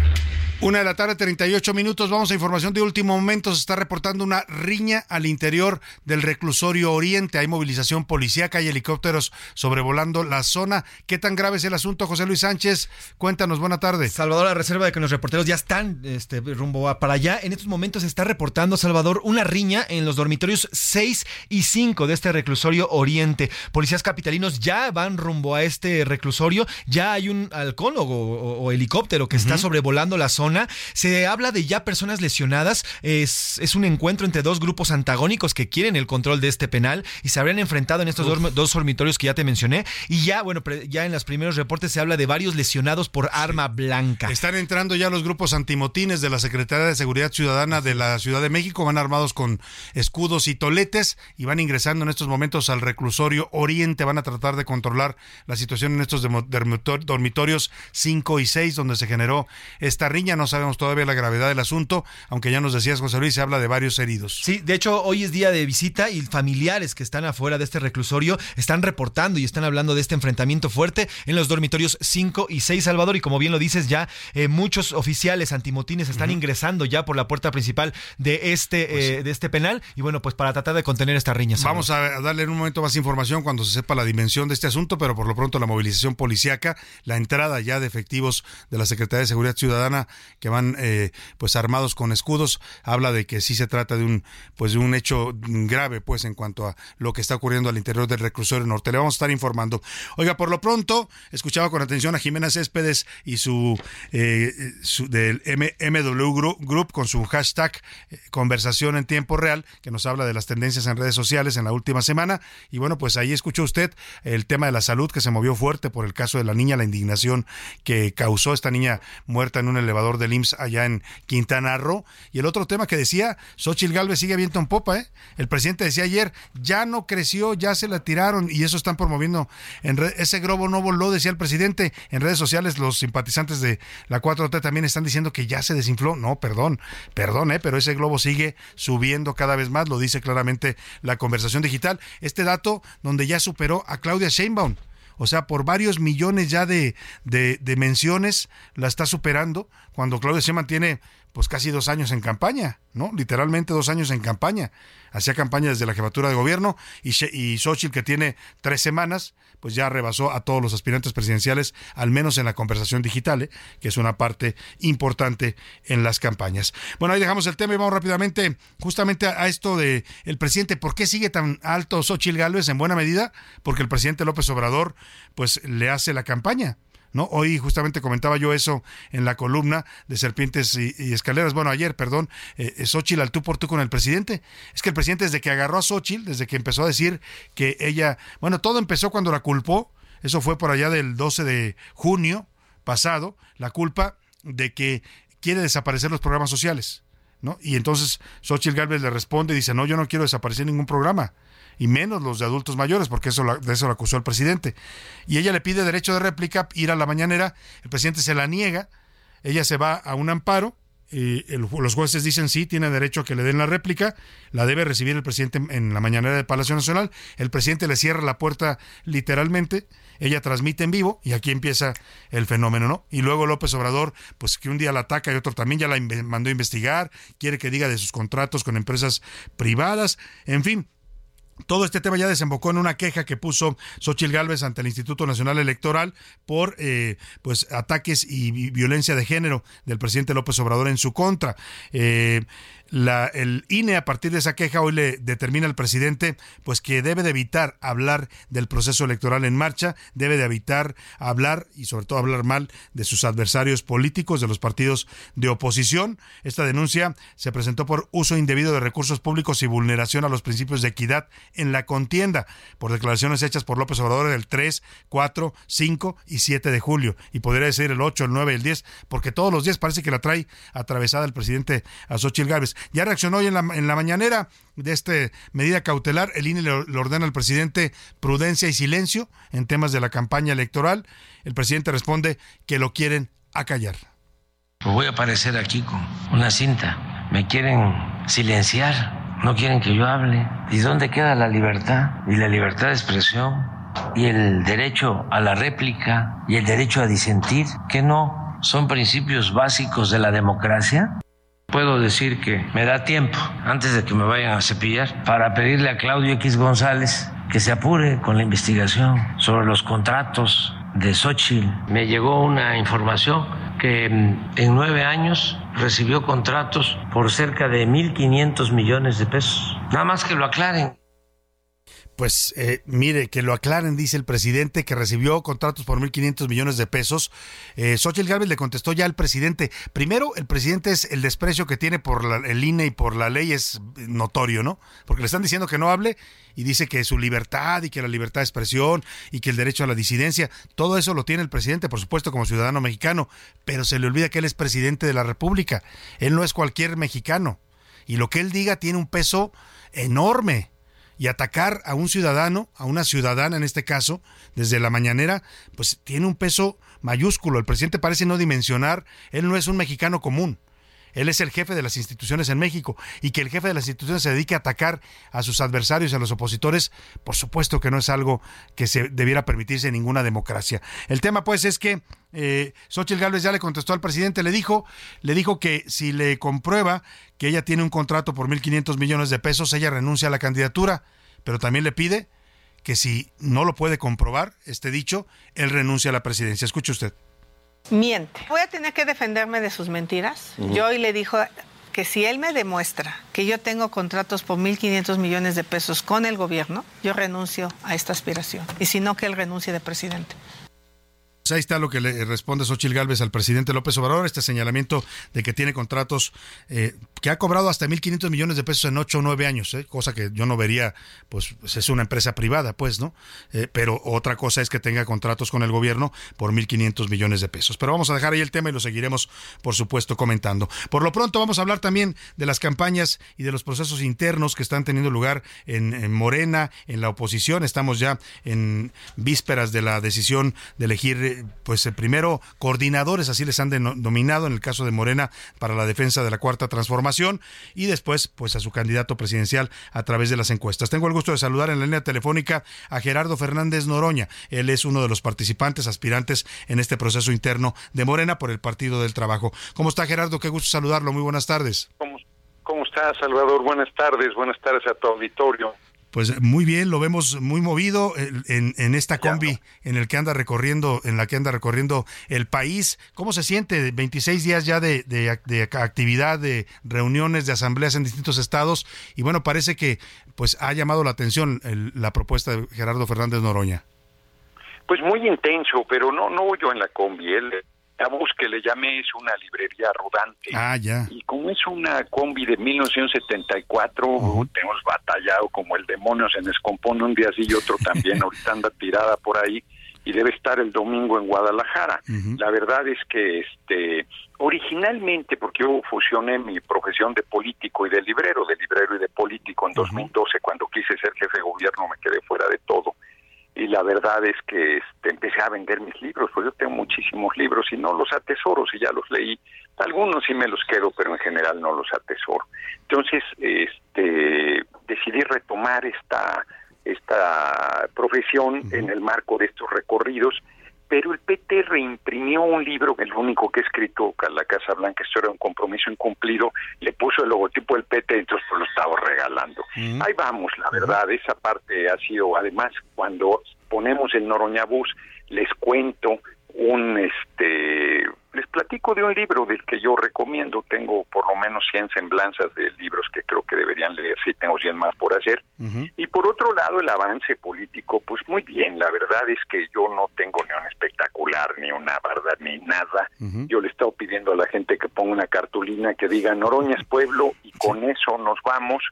Una de la tarde, 38 minutos. Vamos a información de último momento. Se está reportando una riña al interior del reclusorio Oriente. Hay movilización policíaca y helicópteros sobrevolando la zona. ¿Qué tan grave es el asunto, José Luis Sánchez? Cuéntanos, buena tarde. Salvador, a reserva de que los reporteros ya están este, rumbo para allá. En estos momentos se está reportando, Salvador, una riña en los dormitorios 6 y 5 de este reclusorio Oriente. Policías capitalinos ya van rumbo a este reclusorio. Ya hay un halcón o, o helicóptero que está sobrevolando la zona Se habla de ya personas lesionadas. Es, es un encuentro entre dos grupos antagónicos que quieren el control de este penal y se habrían enfrentado en estos dos, dos, dormitorios que ya te mencioné. Y ya, bueno, ya en los primeros reportes se habla de varios lesionados por arma blanca. Están entrando ya los grupos antimotines de la Secretaría de Seguridad Ciudadana de la Ciudad de México. Van armados con escudos y toletes y van ingresando en estos momentos al reclusorio Oriente. Van a tratar de controlar la situación en estos dormitorios 5 y 6 donde se generó esta riña. No sabemos todavía la gravedad del asunto, aunque ya nos decías, José Luis, se habla de varios heridos. Sí, de hecho, hoy es día de visita y familiares que están afuera de este reclusorio están reportando y están hablando de este enfrentamiento fuerte en los dormitorios 5 y 6, Salvador. Y como bien lo dices, ya eh, muchos oficiales antimotines están ingresando ya por la puerta principal de este, pues eh, de este penal. Y bueno, pues para tratar de contener esta riña. Vamos a darle en un momento más información cuando se sepa la dimensión de este asunto, pero por lo pronto la movilización policiaca, la entrada ya de efectivos de la Secretaría de Seguridad Ciudadana que van eh, pues armados con escudos, habla de que sí se trata de un pues de un hecho grave pues en cuanto a lo que está ocurriendo al interior del reclusorio norte. Le vamos a estar informando. Oiga, por lo pronto, escuchaba con atención a Jimena Céspedes y su, eh, del MW Group con su hashtag eh, conversación en tiempo real, que nos habla de las tendencias en redes sociales en la última semana. Y bueno, pues ahí escuchó usted el tema de la salud que se movió fuerte por el caso de la niña, la indignación que causó esta niña muerta en un elevador del IMSS allá en Quintana Roo. Y el otro tema que decía, Xochitl Galvez sigue viento en popa, ¿eh? El presidente decía ayer, ya no creció, ya se la tiraron y eso están promoviendo. En ese globo no voló, decía el presidente. En redes sociales los simpatizantes de la 4T también están diciendo que ya se desinfló. No, perdón, perdón, ¿eh? pero ese globo sigue subiendo cada vez más, lo dice claramente la conversación digital. Este dato donde ya superó a Claudia Sheinbaum. O sea, por varios millones ya de, de, de menciones la está superando, cuando Claudia Sheinbaum tiene pues casi dos años en campaña, ¿no? Literalmente dos años en campaña. Hacía campaña desde la jefatura de gobierno y, y Xochitl, que tiene tres semanas, pues ya rebasó a todos los aspirantes presidenciales, al menos en la conversación digital, ¿eh? que es una parte importante en las campañas. Bueno, ahí dejamos el tema y vamos rápidamente justamente a, esto de el presidente. ¿Por qué sigue tan alto Xochitl Gálvez? En buena medida, porque el presidente López Obrador, pues le hace la campaña. ¿No? Hoy justamente comentaba yo eso en la columna de Serpientes y, Escaleras. Bueno, ayer, perdón, eh, Xochitl al tú por tú con el presidente. Es que el presidente desde que agarró a Xochitl, desde que empezó a decir que ella, bueno, todo empezó cuando la culpó, eso fue por allá del 12 de junio pasado, la culpa de que quiere desaparecer los programas sociales. ¿No? Y entonces Xochitl Gálvez le responde y dice, no, yo no quiero desaparecer ningún programa y menos los de adultos mayores, porque eso de eso lo acusó el presidente. Y ella le pide derecho de réplica, ir a la mañanera, el presidente se la niega, ella se va a un amparo, y los jueces dicen sí, tiene derecho a que le den la réplica, la debe recibir el presidente en la mañanera del Palacio Nacional, el presidente le cierra la puerta literalmente, ella transmite en vivo y aquí empieza el fenómeno, ¿no? Y luego López Obrador, pues que un día la ataca y otro también ya la mandó a investigar, quiere que diga de sus contratos con empresas privadas, en fin, todo este tema ya desembocó en una queja que puso Xochil Gálvez ante el Instituto Nacional Electoral por eh, pues ataques y violencia de género del presidente López Obrador en su contra. Eh, la, el INE a partir de esa queja hoy le determina al presidente pues que debe de evitar hablar del proceso electoral en marcha, debe de evitar hablar y sobre todo hablar mal de sus adversarios políticos, de los partidos de oposición. Esta denuncia se presentó por uso indebido de recursos públicos y vulneración a los principios de equidad en la contienda por declaraciones hechas por López Obrador el 3, 4, 5 y 7 de julio y podría decir el 8, el 9, el 10, porque todos los días parece que la trae atravesada el presidente a Xochitl Gálvez. Ya reaccionó hoy en la, en mañanera de esta medida cautelar. El INE le, ordena al presidente prudencia y silencio en temas de la campaña electoral. El presidente responde que lo quieren acallar. Pues voy a aparecer aquí con una cinta. Me quieren silenciar. No quieren que yo hable. ¿Y dónde queda la libertad? Y la libertad de expresión. Y el derecho a la réplica. Y el derecho a disentir. ¿Que no son principios básicos de la democracia? Puedo decir que me da tiempo, antes de que me vayan a cepillar, para pedirle a Claudio X González que se apure con la investigación sobre los contratos de Xochitl. Me llegó una información que mm, en nueve años recibió contratos por cerca de 1.500 millones de pesos. Nada más que lo aclaren. Pues eh, mire, que lo aclaren, dice el presidente, que recibió contratos por 1.500 millones de pesos. Eh, Xochitl Gálvez le contestó ya al presidente. Primero, el presidente es el desprecio que tiene por el INE y por la ley es notorio, ¿no? Porque le están diciendo que no hable y dice que su libertad y que la libertad de expresión y que el derecho a la disidencia, todo eso lo tiene el presidente, por supuesto, como ciudadano mexicano, pero se le olvida que él es presidente de la República. Él no es cualquier mexicano. Y lo que él diga tiene un peso enorme y atacar a un ciudadano, a una ciudadana en este caso, desde la mañanera, pues tiene un peso mayúsculo. El presidente parece no dimensionar, él no es un mexicano común. Él es el jefe de las instituciones en México y que el jefe de las instituciones se dedique a atacar a sus adversarios y a los opositores, por supuesto que no es algo que se debiera permitirse en ninguna democracia. El tema pues es que eh, Xochitl Gálvez ya le contestó al presidente, le dijo, le dijo que si le comprueba que ella tiene un contrato por 1.500 millones de pesos, ella renuncia a la candidatura, pero también le pide que si no lo puede comprobar, este dicho, él renuncia a la presidencia. Escuche usted miente. Voy a tener que defenderme de sus mentiras. Yo hoy le dijo que si él me demuestra que yo tengo contratos por 1.500 millones de pesos con el gobierno, yo renuncio a esta aspiración. Y si no, que él renuncie de presidente. Pues ahí está lo que le responde Xochil Gálvez al presidente López Obrador, este señalamiento de que tiene contratos eh, que ha cobrado hasta 1.500 millones de pesos en 8 o 9 años, eh, cosa que yo no vería, pues es una empresa privada, pues, ¿no? Eh, pero otra cosa es que tenga contratos con el gobierno por 1.500 millones de pesos. Pero vamos a dejar ahí el tema y lo seguiremos, por supuesto, comentando. Por lo pronto vamos a hablar también de las campañas y de los procesos internos que están teniendo lugar en, en Morena, en la oposición. Estamos ya en vísperas de la decisión de elegir pues primero coordinadores, así les han denominado en el caso de Morena para la defensa de la cuarta transformación y después pues a su candidato presidencial a través de las encuestas. Tengo el gusto de saludar en la línea telefónica a Gerardo Fernández Noroña. Él es uno de los participantes, aspirantes en este proceso interno de Morena por el Partido del Trabajo. ¿Cómo está Gerardo? Qué gusto saludarlo. Muy buenas tardes. ¿Cómo, cómo está Salvador? Buenas tardes. Buenas tardes a tu auditorio. Pues muy bien, lo vemos muy movido en, en esta combi en el que anda recorriendo, en la que anda recorriendo el país. ¿Cómo se siente? 26 días ya de, de, actividad, de reuniones, de asambleas en distintos estados y bueno, parece que pues ha llamado la atención la propuesta de Gerardo Fernández Noroña. Pues muy intenso, pero no no yo en la combi, él la bus que le llamé es una librería rodante. Ah, ya. Y como es una combi de 1974, hemos batallado como el demonio se descompone un día así y otro también. Ahorita anda tirada por ahí y debe estar el domingo en Guadalajara. La verdad es que este originalmente, porque yo fusioné mi profesión de político y de librero, de librero y de político en 2012, cuando quise ser jefe de gobierno me quedé fuera de todo y la verdad es que este, empecé a vender mis libros, pues yo tengo muchísimos libros y no los atesoro, si ya los leí, algunos sí me los quedo, pero en general no los atesoro. Entonces, este, decidí retomar esta, esta profesión en el marco de estos recorridos pero el PT reimprimió un libro, el único que he escrito, la Casa Blanca, esto era un compromiso incumplido, le puso el logotipo del PT, entonces lo estaba regalando. Ahí vamos, la verdad, esa parte ha sido, además, cuando ponemos el Noroñabús, les cuento un este les platico de un libro del que yo recomiendo. Tengo por lo menos 100 semblanzas de libros que creo que deberían leer si tengo 100 más por hacer. Y por otro lado el avance político pues muy bien. La verdad es que yo no tengo ni un espectacular ni una verdad ni nada. Yo le he estado pidiendo a la gente que ponga una cartulina que diga Noroña es pueblo y con eso nos vamos.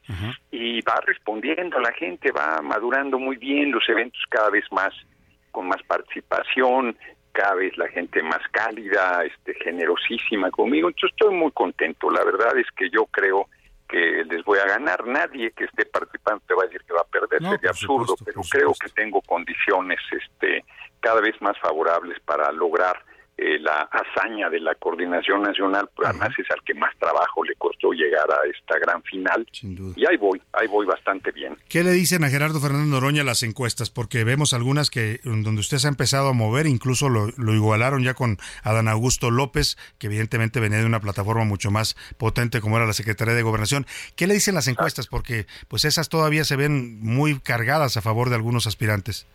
Y va respondiendo la gente va madurando muy bien los eventos cada vez más con más participación, cada vez la gente más cálida, este, generosísima conmigo. Yo estoy muy contento. La verdad es que yo creo que les voy a ganar. Nadie que esté participando te va a decir que va a perder, sería absurdo, pero creo que tengo condiciones este, cada vez más favorables para lograr eh, la hazaña de la coordinación nacional, pues, además es al que más trabajo le costó llegar a esta gran final. Y ahí voy, ahí voy bastante bien. ¿Qué le dicen a Gerardo Fernández Noroña las encuestas? Porque vemos algunas que donde usted se ha empezado a mover, incluso lo, igualaron ya con Adán Augusto López, que evidentemente venía de una plataforma mucho más potente como era la Secretaría de Gobernación. ¿Qué le dicen las encuestas? Porque pues esas todavía se ven muy cargadas a favor de algunos aspirantes.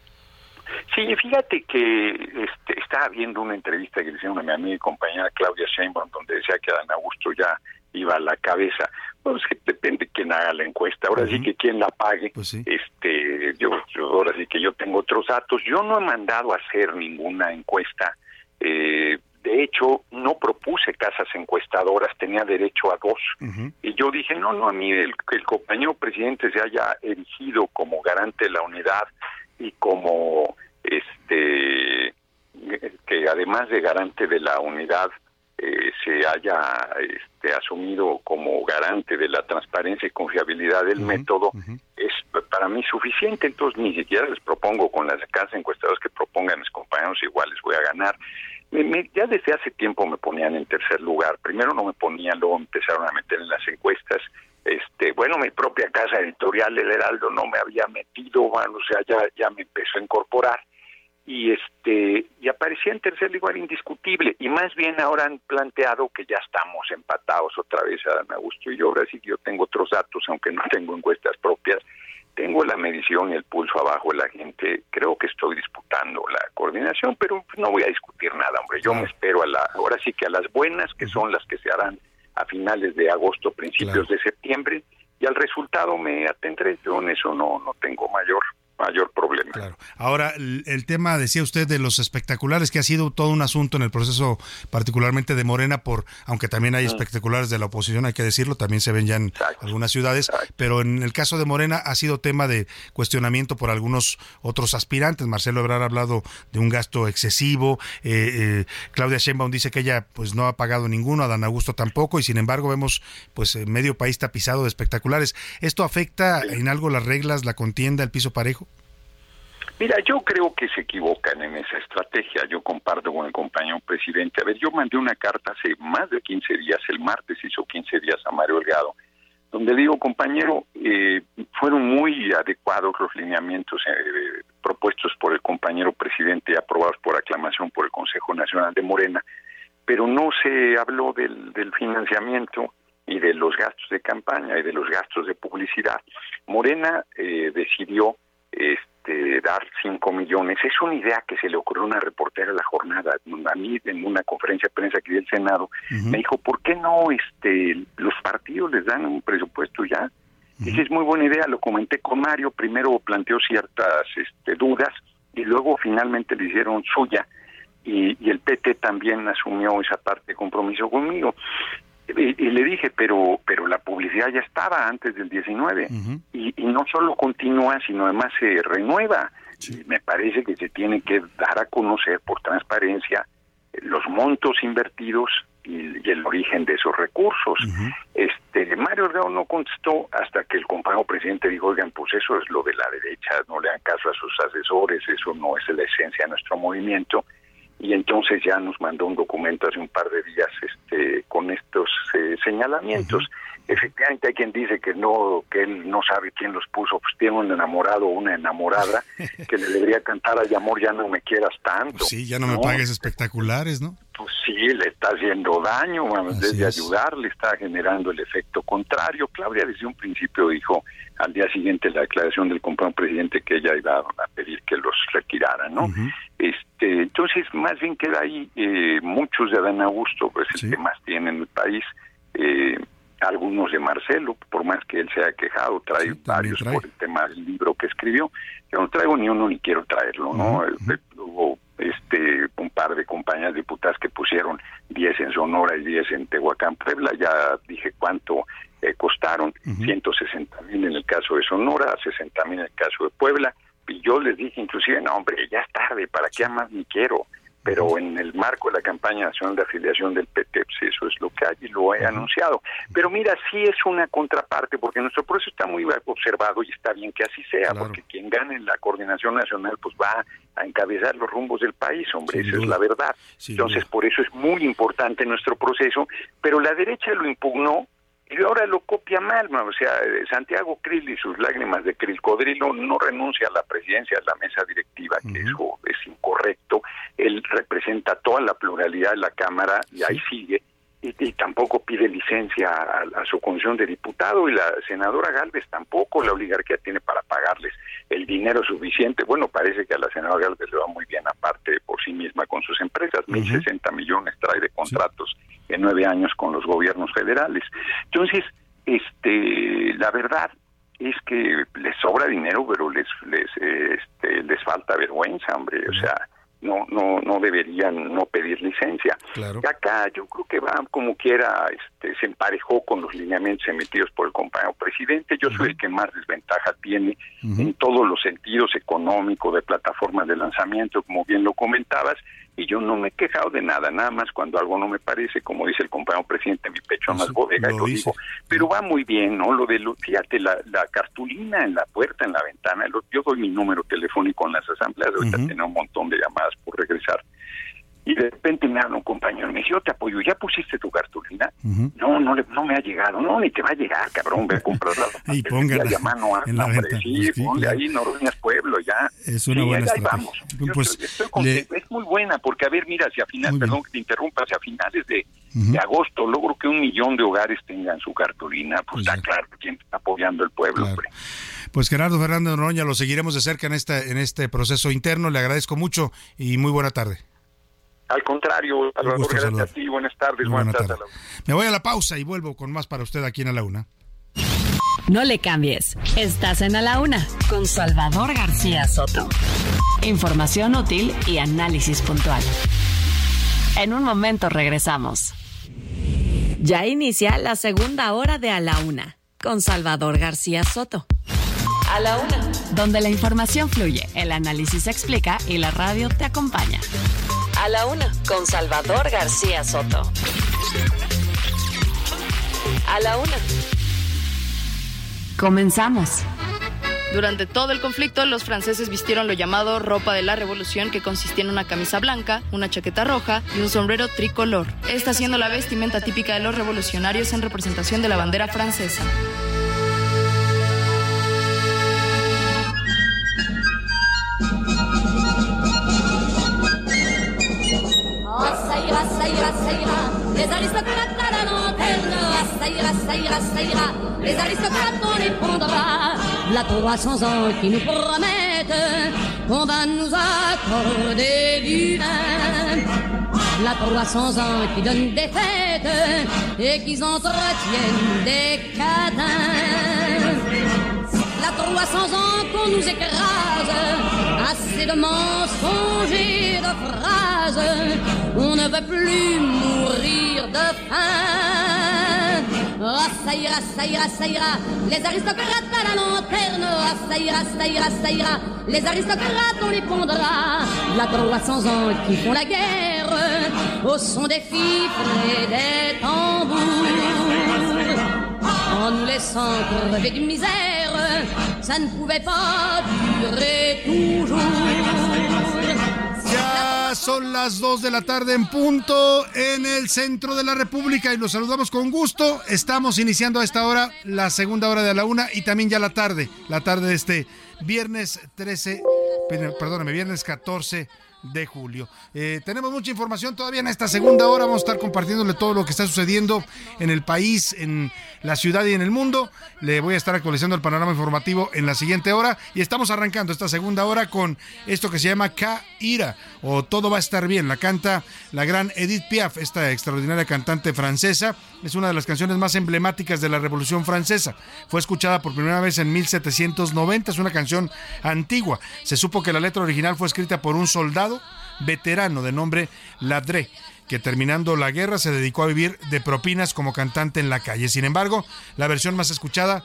Sí, fíjate que este, estaba viendo una entrevista que le hicieron a mi amiga y compañera Claudia Sheinbaum, donde decía que Adán Augusto ya iba a la cabeza. Pues que depende quién haga la encuesta. Ahora sí que quien la pague, pues este, yo, ahora sí que yo tengo otros datos. Yo no he mandado a hacer ninguna encuesta. Eh, de hecho, no propuse casas encuestadoras, tenía derecho a dos. Y yo dije, no, no, a mí el, el compañero presidente se haya erigido como garante de la unidad y como, este, que además de garante de la unidad, eh, se haya este, asumido como garante de la transparencia y confiabilidad del método es para mí suficiente. Entonces ni siquiera les propongo con las casas encuestadoras que propongan mis compañeros igual les voy a ganar. ya desde hace tiempo me ponían en tercer lugar. Primero no me ponían, luego empezaron a meter en las encuestas. Este, bueno, mi propia casa editorial, El Heraldo, no me había metido, bueno, o sea, ya, ya me empezó a incorporar. Y este y aparecía en tercer lugar indiscutible. Y más bien ahora han planteado que ya estamos empatados otra vez Adán Augusto y yo ahora sí que yo tengo otros datos aunque no tengo encuestas propias. Tengo la medición y el pulso abajo de la gente. Creo que estoy disputando la coordinación pero no voy a discutir nada hombre. Yo me espero a la ahora sí que a las buenas que son las que se harán a finales de agosto principios de septiembre y al resultado me atendré yo en eso no no tengo mayor mayor problema. Claro. Ahora, el, tema, decía usted, de los espectaculares, que ha sido todo un asunto en el proceso, particularmente de Morena, por aunque también hay espectaculares de la oposición, hay que decirlo, también se ven ya en algunas ciudades, pero en el caso de Morena ha sido tema de cuestionamiento por algunos otros aspirantes. Marcelo Ebrard ha hablado de un gasto excesivo, eh, eh, Claudia Sheinbaum dice que ella pues no ha pagado ninguno, Dan Augusto tampoco, y sin embargo vemos pues medio país tapizado de espectaculares. ¿Esto afecta en algo las reglas, la contienda, el piso parejo? Mira, yo creo que se equivocan en esa estrategia. Yo comparto con el compañero presidente. A ver, yo mandé una carta hace más de 15 días, el martes hizo 15 días a Mario Delgado, donde digo, compañero, eh, fueron muy adecuados los lineamientos eh, propuestos por el compañero presidente y aprobados por aclamación por el Consejo Nacional de Morena, pero no se habló del, del financiamiento y de los gastos de campaña y de los gastos de publicidad. Morena eh, decidió este, dar 5 millones. Es una idea que se le ocurrió a una reportera de la jornada, a mí en una conferencia de prensa que dio el Senado, me dijo, ¿por qué no este, los partidos les dan un presupuesto ya? Esa es muy buena idea, lo comenté con Mario, primero planteó ciertas este, dudas y luego finalmente le hicieron suya y, y el PT también asumió esa parte de compromiso conmigo. Y, le dije, pero pero la publicidad ya estaba antes del 19 y, no solo continúa, sino además se renueva. Me parece que se tiene que dar a conocer por transparencia los montos invertidos y, el origen de esos recursos. Este Mario Delgado no contestó hasta que el compañero presidente dijo, oigan, pues eso es lo de la derecha, no le dan caso a sus asesores, eso no es la esencia de nuestro movimiento y entonces ya nos mandó un documento hace un par de días este con estos eh, señalamientos. Efectivamente hay quien dice que no que él no sabe quién los puso, pues tiene un enamorado o una enamorada que le debería cantar ay amor ya no me quieras tanto. Pues sí, ya no, me pagues espectaculares, ¿no? Pues le está haciendo daño, en vez de ayudarle está generando el efecto contrario. Claudia desde un principio dijo al día siguiente la declaración del compañero presidente que ella iba a pedir que los retirara, ¿no? Este, entonces, más bien queda ahí eh, muchos de Adán Augusto, pues el que más tiene en el país, eh, algunos de Marcelo, por más que él se haya quejado, trae varios por el tema del libro que escribió. Yo no traigo ni uno ni quiero traerlo, ¿no? Hubo este un par de compañías diputadas que pusieron 10 en Sonora y 10 en Tehuacán, Puebla, ya dije cuánto eh, costaron, 160 mil en el caso de Sonora, 60 mil en el caso de Puebla, y yo les dije inclusive, no hombre, ya es tarde, ¿para qué más ni quiero? Pero en el marco de la campaña nacional de afiliación del PT, pues eso es lo que hay y lo he anunciado. Pero mira, sí es una contraparte, porque nuestro proceso está muy observado y está bien que así sea, porque quien gane en la coordinación nacional, pues va a encabezar los rumbos del país, hombre, esa es la verdad. Entonces, por eso es muy importante nuestro proceso, pero la derecha lo impugnó y ahora lo copia mal, o sea, Santiago Krill y sus lágrimas de Codrilo no renuncia a la presidencia de la mesa directiva, que eso es incorrecto, él representa toda la pluralidad de la Cámara y ahí sigue, y, tampoco pide licencia a, su condición de diputado y la senadora Galvez tampoco la oligarquía tiene para pagarles el dinero suficiente. Bueno, parece que a la senadora Galvez le va muy bien aparte por sí misma con sus empresas, mil sesenta millones trae de contratos en nueve años con los gobiernos federales. Entonces, este, la verdad es que les sobra dinero, pero les les este, les falta vergüenza, hombre. O sea, no no no deberían no pedir licencia. Claro. Acá yo creo que va como quiera, este, se emparejó con los lineamientos emitidos por el compañero presidente. Yo soy el que más desventaja tiene en todos los sentidos económico, de plataformas de lanzamiento, como bien lo comentabas, y yo no me he quejado de nada, nada más cuando algo no me parece, como dice el compañero presidente, mi pecho más bodega, lo digo. Pero va muy bien, ¿no? Lo de, lo, fíjate, la, la cartulina en la puerta, en la ventana, lo- yo doy mi número telefónico en las asambleas, ahorita tiene un montón de llamadas por regresar. Y de repente me habla un compañero, me dice, yo te apoyo, ¿ya pusiste tu cartulina? No, no, le- no me ha llegado, no, ni te va a llegar, cabrón, ve a comprarla. Y póngala mano en la hombre, sí, sí, ponle claro. ahí Noroñas Pueblo, ya. Es una Sí, buena ahí vamos. Yo Pues, estoy- estoy contento. Es muy buena, porque a ver, mira, si a finales, perdón que te interrumpa, si a finales de, de agosto logro que un millón de hogares tengan su cartulina, pues está claro quién está apoyando el pueblo, hombre. Pues Gerardo Fernández Noroña, lo seguiremos de cerca en, esta, en este proceso interno. Le agradezco mucho y muy buena tarde. Al contrario, Salvador, gracias a ti, buenas tardes, buenas buena tardes. tarde. Me voy a la pausa y vuelvo con más para usted aquí en A la Una. No le cambies. Estás en A la Una con Salvador García Soto. Información útil y análisis puntual. En un momento regresamos. Ya inicia la segunda hora de A la Una con Salvador García Soto. A la Una, donde la información fluye, el análisis se explica y la radio te acompaña. A la Una con Salvador García Soto. A la Una. Comenzamos. Durante todo el conflicto, los franceses vistieron lo llamado ropa de la revolución, que consistía en una camisa blanca, una chaqueta roja y un sombrero tricolor. Esta siendo la vestimenta típica de los revolucionarios en representación de la bandera francesa. Les aristocrates à la lanterne. Ah, ça ira, ça ira, ça ira. Les aristocrates, on les prendra. La 300 ans qui nous promettent qu'on va nous accorder du vin. La 300 ans qui donnent des fêtes et qui entretiennent des cadins. La 300 ans qu'on nous écrase, assez de mensonges et de phrases, on ne veut plus mourir de faim. Ah, ça ira, ça ira, ça ira, les aristocrates à la lanterne, ah, ça ira, ça ira, les aristocrates on les pondra, la 300 ans qui font la guerre, au son des fifres et des tambours. En nous laissant crever de misère, ça ne pouvait pas durer toujours. Son las 2 de la tarde en punto en el centro de la República y los saludamos con gusto. Estamos iniciando a esta hora la segunda hora de la una y también ya la tarde, la tarde de este viernes 13, perdóname, viernes 14 de julio. Eh, tenemos mucha información todavía en esta segunda hora. Vamos a estar compartiéndole todo lo que está sucediendo en el país, en la ciudad y en el mundo. Le voy a estar actualizando el panorama informativo en la siguiente hora. Y estamos arrancando esta segunda hora con esto que se llama K-Ira o Todo va a estar bien. La canta la gran Edith Piaf, esta extraordinaria cantante francesa. Es una de las canciones más emblemáticas de la Revolución Francesa. Fue escuchada por primera vez en 1790. Es una canción antigua. Se supo que la letra original fue escrita por un soldado veterano de nombre Ladré, que terminando la guerra se dedicó a vivir de propinas como cantante en la calle. Sin embargo, la versión más escuchada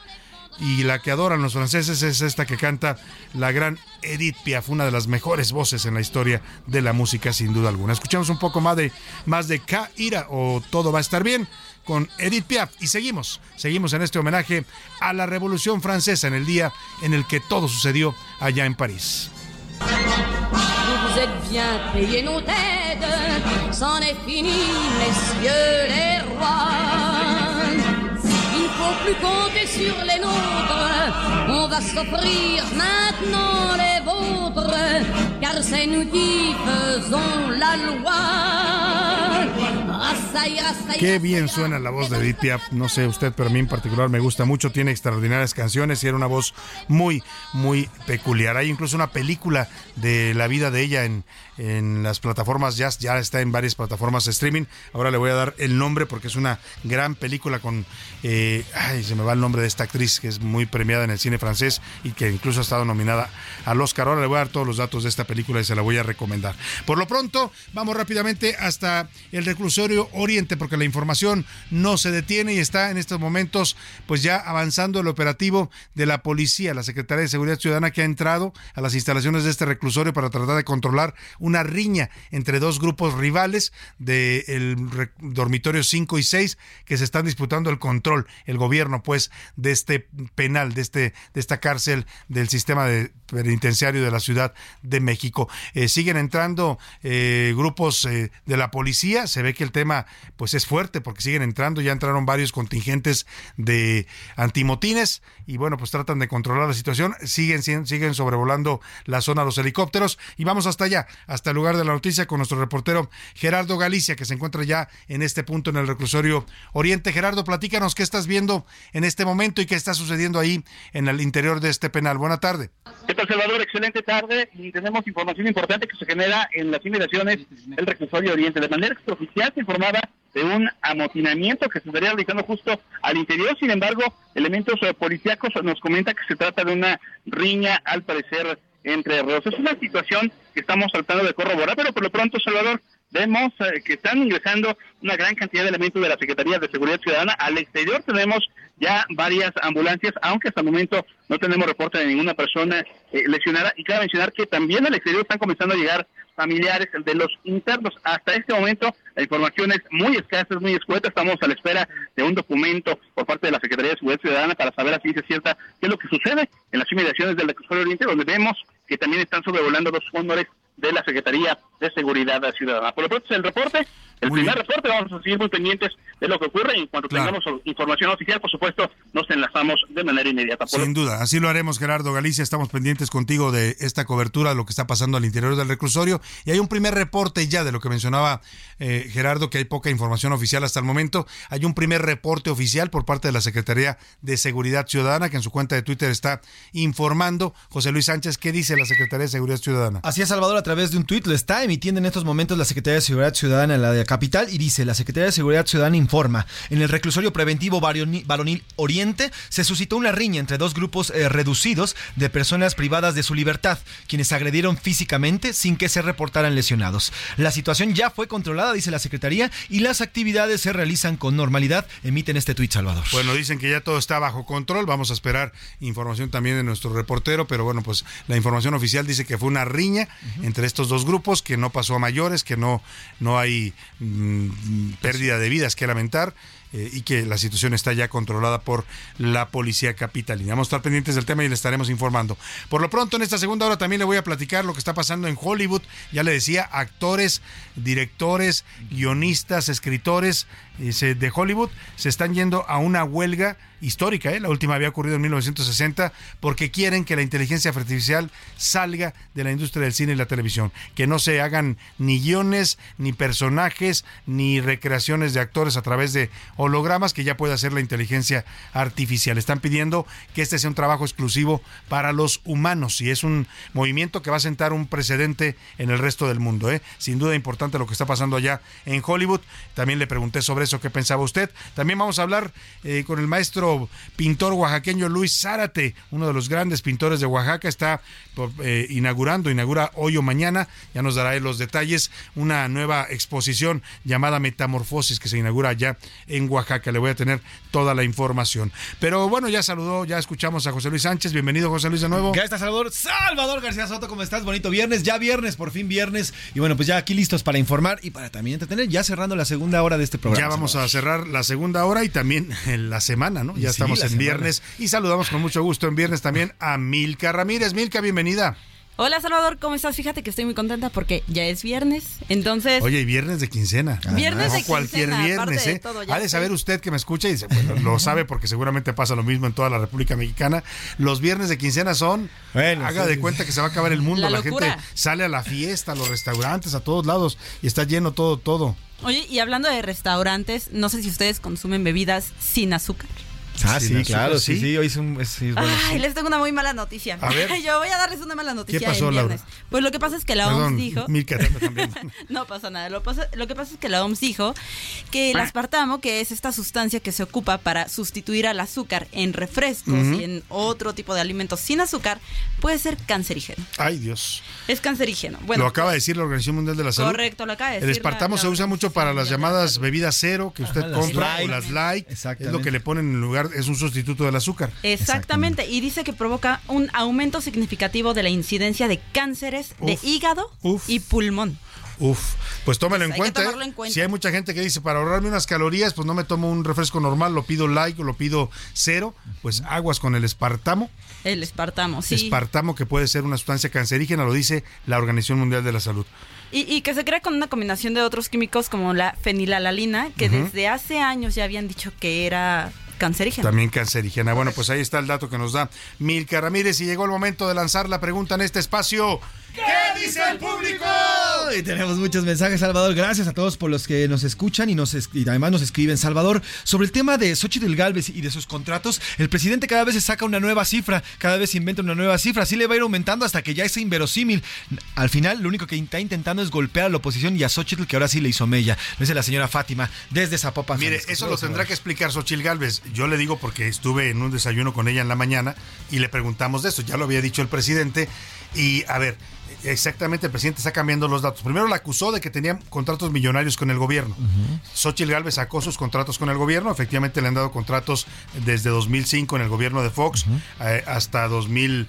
y la que adoran los franceses es esta que canta la gran Edith Piaf, una de las mejores voces en la historia de la música sin duda alguna. Escuchamos un poco más de más de K-Ira o Todo va a estar bien con Edith Piaf y seguimos, seguimos en este homenaje a la Revolución Francesa en el día en el que todo sucedió allá en París. Vous êtes bien payés nos têtes, c'en est fini, messieurs les rois. Il ne faut plus compter sur les nôtres, on va s'offrir maintenant les vôtres, car c'est nous qui faisons la loi. Qué bien suena la voz de Edith. No sé usted, pero a mí en particular me gusta mucho. Tiene extraordinarias canciones y era una voz muy, muy peculiar. Hay incluso una película de la vida de ella en, en las plataformas ya, ya está en varias plataformas de streaming. Ahora le voy a dar el nombre porque es una gran película con, eh, ay, se me va el nombre de esta actriz que es muy premiada en el cine francés y que incluso ha estado nominada al Oscar. Ahora le voy a dar todos los datos de esta película y se la voy a recomendar. Por lo pronto, vamos rápidamente hasta el reclusorio Oriente porque la información no se detiene y está en estos momentos pues ya avanzando el operativo de la policía, la Secretaría de Seguridad Ciudadana que ha entrado a las instalaciones de este reclusorio para tratar de controlar una riña entre dos grupos rivales del dormitorio 5 y 6 que se están disputando el control, el gobierno pues de este penal, de, este, de esta cárcel del sistema de penitenciario de la Ciudad de México. Eh, siguen entrando eh, grupos eh, de la policía, se ve que el tema pues es fuerte porque siguen entrando, ya entraron varios contingentes de antimotines y bueno, pues tratan de controlar la situación, siguen, siguen sobrevolando la zona los helicópteros y vamos hasta allá, hasta el lugar de la noticia con nuestro reportero Gerardo Galicia, que se encuentra ya en este punto en el reclusorio Oriente. Gerardo, platícanos qué estás viendo en este momento y qué está sucediendo ahí en el interior de este penal. Buena tarde. ¿Qué tal, Salvador? Excelente tarde y tenemos información importante que se genera en las inmediaciones del reclusorio Oriente. De manera extraoficial se informaba de un amotinamiento que se estaría realizando justo al interior. Sin embargo, elementos eh, policíacos nos comenta que se trata de una riña, al parecer, entre reos. Es una situación que estamos tratando de corroborar, pero por lo pronto, Salvador, vemos eh, que están ingresando una gran cantidad de elementos de la Secretaría de Seguridad Ciudadana. Al exterior tenemos ya varias ambulancias, aunque hasta el momento no tenemos reporte de ninguna persona eh, lesionada. Y cabe mencionar que también al exterior están comenzando a llegar familiares de los internos. Hasta este momento la información es muy escasa, es muy escueta. Estamos a la espera de un documento por parte de la Secretaría de Seguridad Ciudadana para saber a ciencia cierta qué es lo que sucede en las inmediaciones del Reclusorio Oriente, donde vemos que también están sobrevolando los cóndores de la Secretaría de Seguridad Ciudadana. Por lo pronto es el reporte, el primer reporte, vamos a seguir muy pendientes de lo que ocurre y en cuanto tengamos información oficial, por supuesto, nos enlazamos de manera inmediata. Sin duda, así lo haremos, Gerardo Galicia, estamos pendientes contigo de esta cobertura de lo que está pasando al interior del reclusorio y hay un primer reporte ya de lo que mencionaba eh, Gerardo, que hay poca información oficial hasta el momento, hay un primer reporte oficial por parte de la Secretaría de Seguridad Ciudadana que en su cuenta de Twitter está informando. José Luis Sánchez, ¿qué dice la Secretaría de Seguridad Ciudadana? Así es, Salvador, a través de un tuit lo está emitiendo en estos momentos la Secretaría de Seguridad Ciudadana en la de capital y dice, la Secretaría de Seguridad Ciudadana informa, en el reclusorio preventivo Varonil Oriente se suscitó una riña entre dos grupos eh, reducidos de personas privadas de su libertad, quienes agredieron físicamente sin que se reportaran lesionados. La situación ya fue controlada, dice la Secretaría, y las actividades se realizan con normalidad, emiten este tuit, Salvador. Bueno, dicen que ya todo está bajo control, vamos a esperar información también de nuestro reportero, pero bueno, pues la información oficial dice que fue una riña entre estos dos grupos, que no pasó a mayores, que no, no hay pérdida de vidas que lamentar. Eh, y que la situación está ya controlada por la policía capitalina. Vamos a estar pendientes del tema y le estaremos informando. Por lo pronto, en esta segunda hora también le voy a platicar lo que está pasando en Hollywood. Ya le decía, actores, directores, guionistas, escritores eh, de Hollywood se están yendo a una huelga histórica, ¿eh? la última había ocurrido en 1960, porque quieren que la inteligencia artificial salga de la industria del cine y la televisión, que no se hagan ni guiones, ni personajes, ni recreaciones de actores a través de hologramas que ya puede hacer la inteligencia artificial. Están pidiendo que este sea un trabajo exclusivo para los humanos y es un movimiento que va a sentar un precedente en el resto del mundo. ¿eh? Sin duda importante lo que está pasando allá en Hollywood. También le pregunté sobre eso qué pensaba usted. También vamos a hablar eh, con el maestro pintor oaxaqueño Luis Zárate, uno de los grandes pintores de Oaxaca, está eh, inaugurando, inaugura hoy o mañana, ya nos dará los detalles, una nueva exposición llamada Metamorfosis que se inaugura allá en. Le voy a tener toda la información. Pero bueno, ya saludó, ya escuchamos a José Luis Sánchez. Bienvenido, José Luis, de nuevo. Ya está Salvador. Salvador García Soto, ¿cómo estás? Bonito viernes, ya viernes, por fin viernes. Y bueno, pues ya aquí listos para informar y para también entretener, ya cerrando la segunda hora de este programa. Ya vamos a cerrar la segunda hora y también la semana, ¿no? Ya estamos en viernes y saludamos con mucho gusto en viernes también a Milka Ramírez. Milka, bienvenida. Hola Salvador, ¿cómo estás? Fíjate que estoy muy contenta porque ya es viernes, entonces... Oye, y viernes de quincena. Viernes no de cualquier viernes, ¿eh? ha de saber usted que me escucha y dice, bueno, lo sabe porque seguramente pasa lo mismo en toda la República Mexicana. Los viernes de quincena son, haga de cuenta que se va a acabar el mundo. La, la gente sale a la fiesta, a los restaurantes, a todos lados y está lleno todo, todo. Oye, y hablando de restaurantes, no sé si ustedes consumen bebidas sin azúcar. Ah, sí, azúcar, claro, sí, ¿sí? sí, hoy es un... es- sí, es bueno. Ay, les tengo una muy mala noticia. A ver. Yo voy a darles una mala noticia ¿Qué pasó, el viernes. Laura? Pues lo que pasa es que la Perdón, OMS dijo... Cambiando. No pasa nada. Lo, pasa- lo que pasa es que la OMS dijo que el aspartamo, que es esta sustancia que se ocupa para sustituir al azúcar en refrescos y en otro tipo de alimentos sin azúcar, puede ser cancerígeno. Ay, Dios. Es cancerígeno. Bueno, lo acaba de decir la Organización Mundial de la Salud. correcto, lo acaba de El decir. espartamo la- se usa mucho para las llamadas bebidas cero que usted las compra light. o las light. Es lo que le ponen en lugar, es un sustituto del azúcar. Exactamente, y dice que provoca un aumento significativo de la incidencia de cánceres de hígado Uf. y pulmón. Uf, pues tómalo en Hay que cuenta. tomarlo ¿eh? en cuenta. Si hay mucha gente que dice, para ahorrarme unas calorías, pues no me tomo un refresco normal, lo pido light o lo pido cero, pues aguas con el espartamo. El espartamo, sí. Espartamo que puede ser una sustancia cancerígena, lo dice la Organización Mundial de la Salud. Y, y que se crea con una combinación de otros químicos como la fenilalalina, que desde hace años ya habían dicho que era cancerígena. También cancerígena. Bueno, pues ahí está el dato que nos da Milka Ramírez y llegó el momento de lanzar la pregunta en este espacio. ¿Qué dice el público? Y tenemos muchos mensajes, Salvador. Gracias a todos por los que nos escuchan y, nos y además nos escriben. Salvador, sobre el tema de Xochitl Galvez y de sus contratos, el presidente cada vez se saca una nueva cifra, cada vez inventa una nueva cifra. Así le va a ir aumentando hasta que ya es inverosímil. Al final, lo único que está intentando es golpear a la oposición y a Xochitl, que ahora sí le hizo mella. Lo dice la señora Fátima desde Zapopan. Mire, Jalisco. eso lo tendrá que explicar Xochil Gálvez. Yo le digo porque estuve en un desayuno con ella en la mañana y le preguntamos de eso. Ya lo había dicho el presidente. Y a ver, exactamente el presidente está cambiando los datos. Primero la acusó de que tenía contratos millonarios con el gobierno. Xochitl Gálvez sacó sus contratos con el gobierno. Efectivamente le han dado contratos desde 2005 en el gobierno de Fox eh, hasta 2000,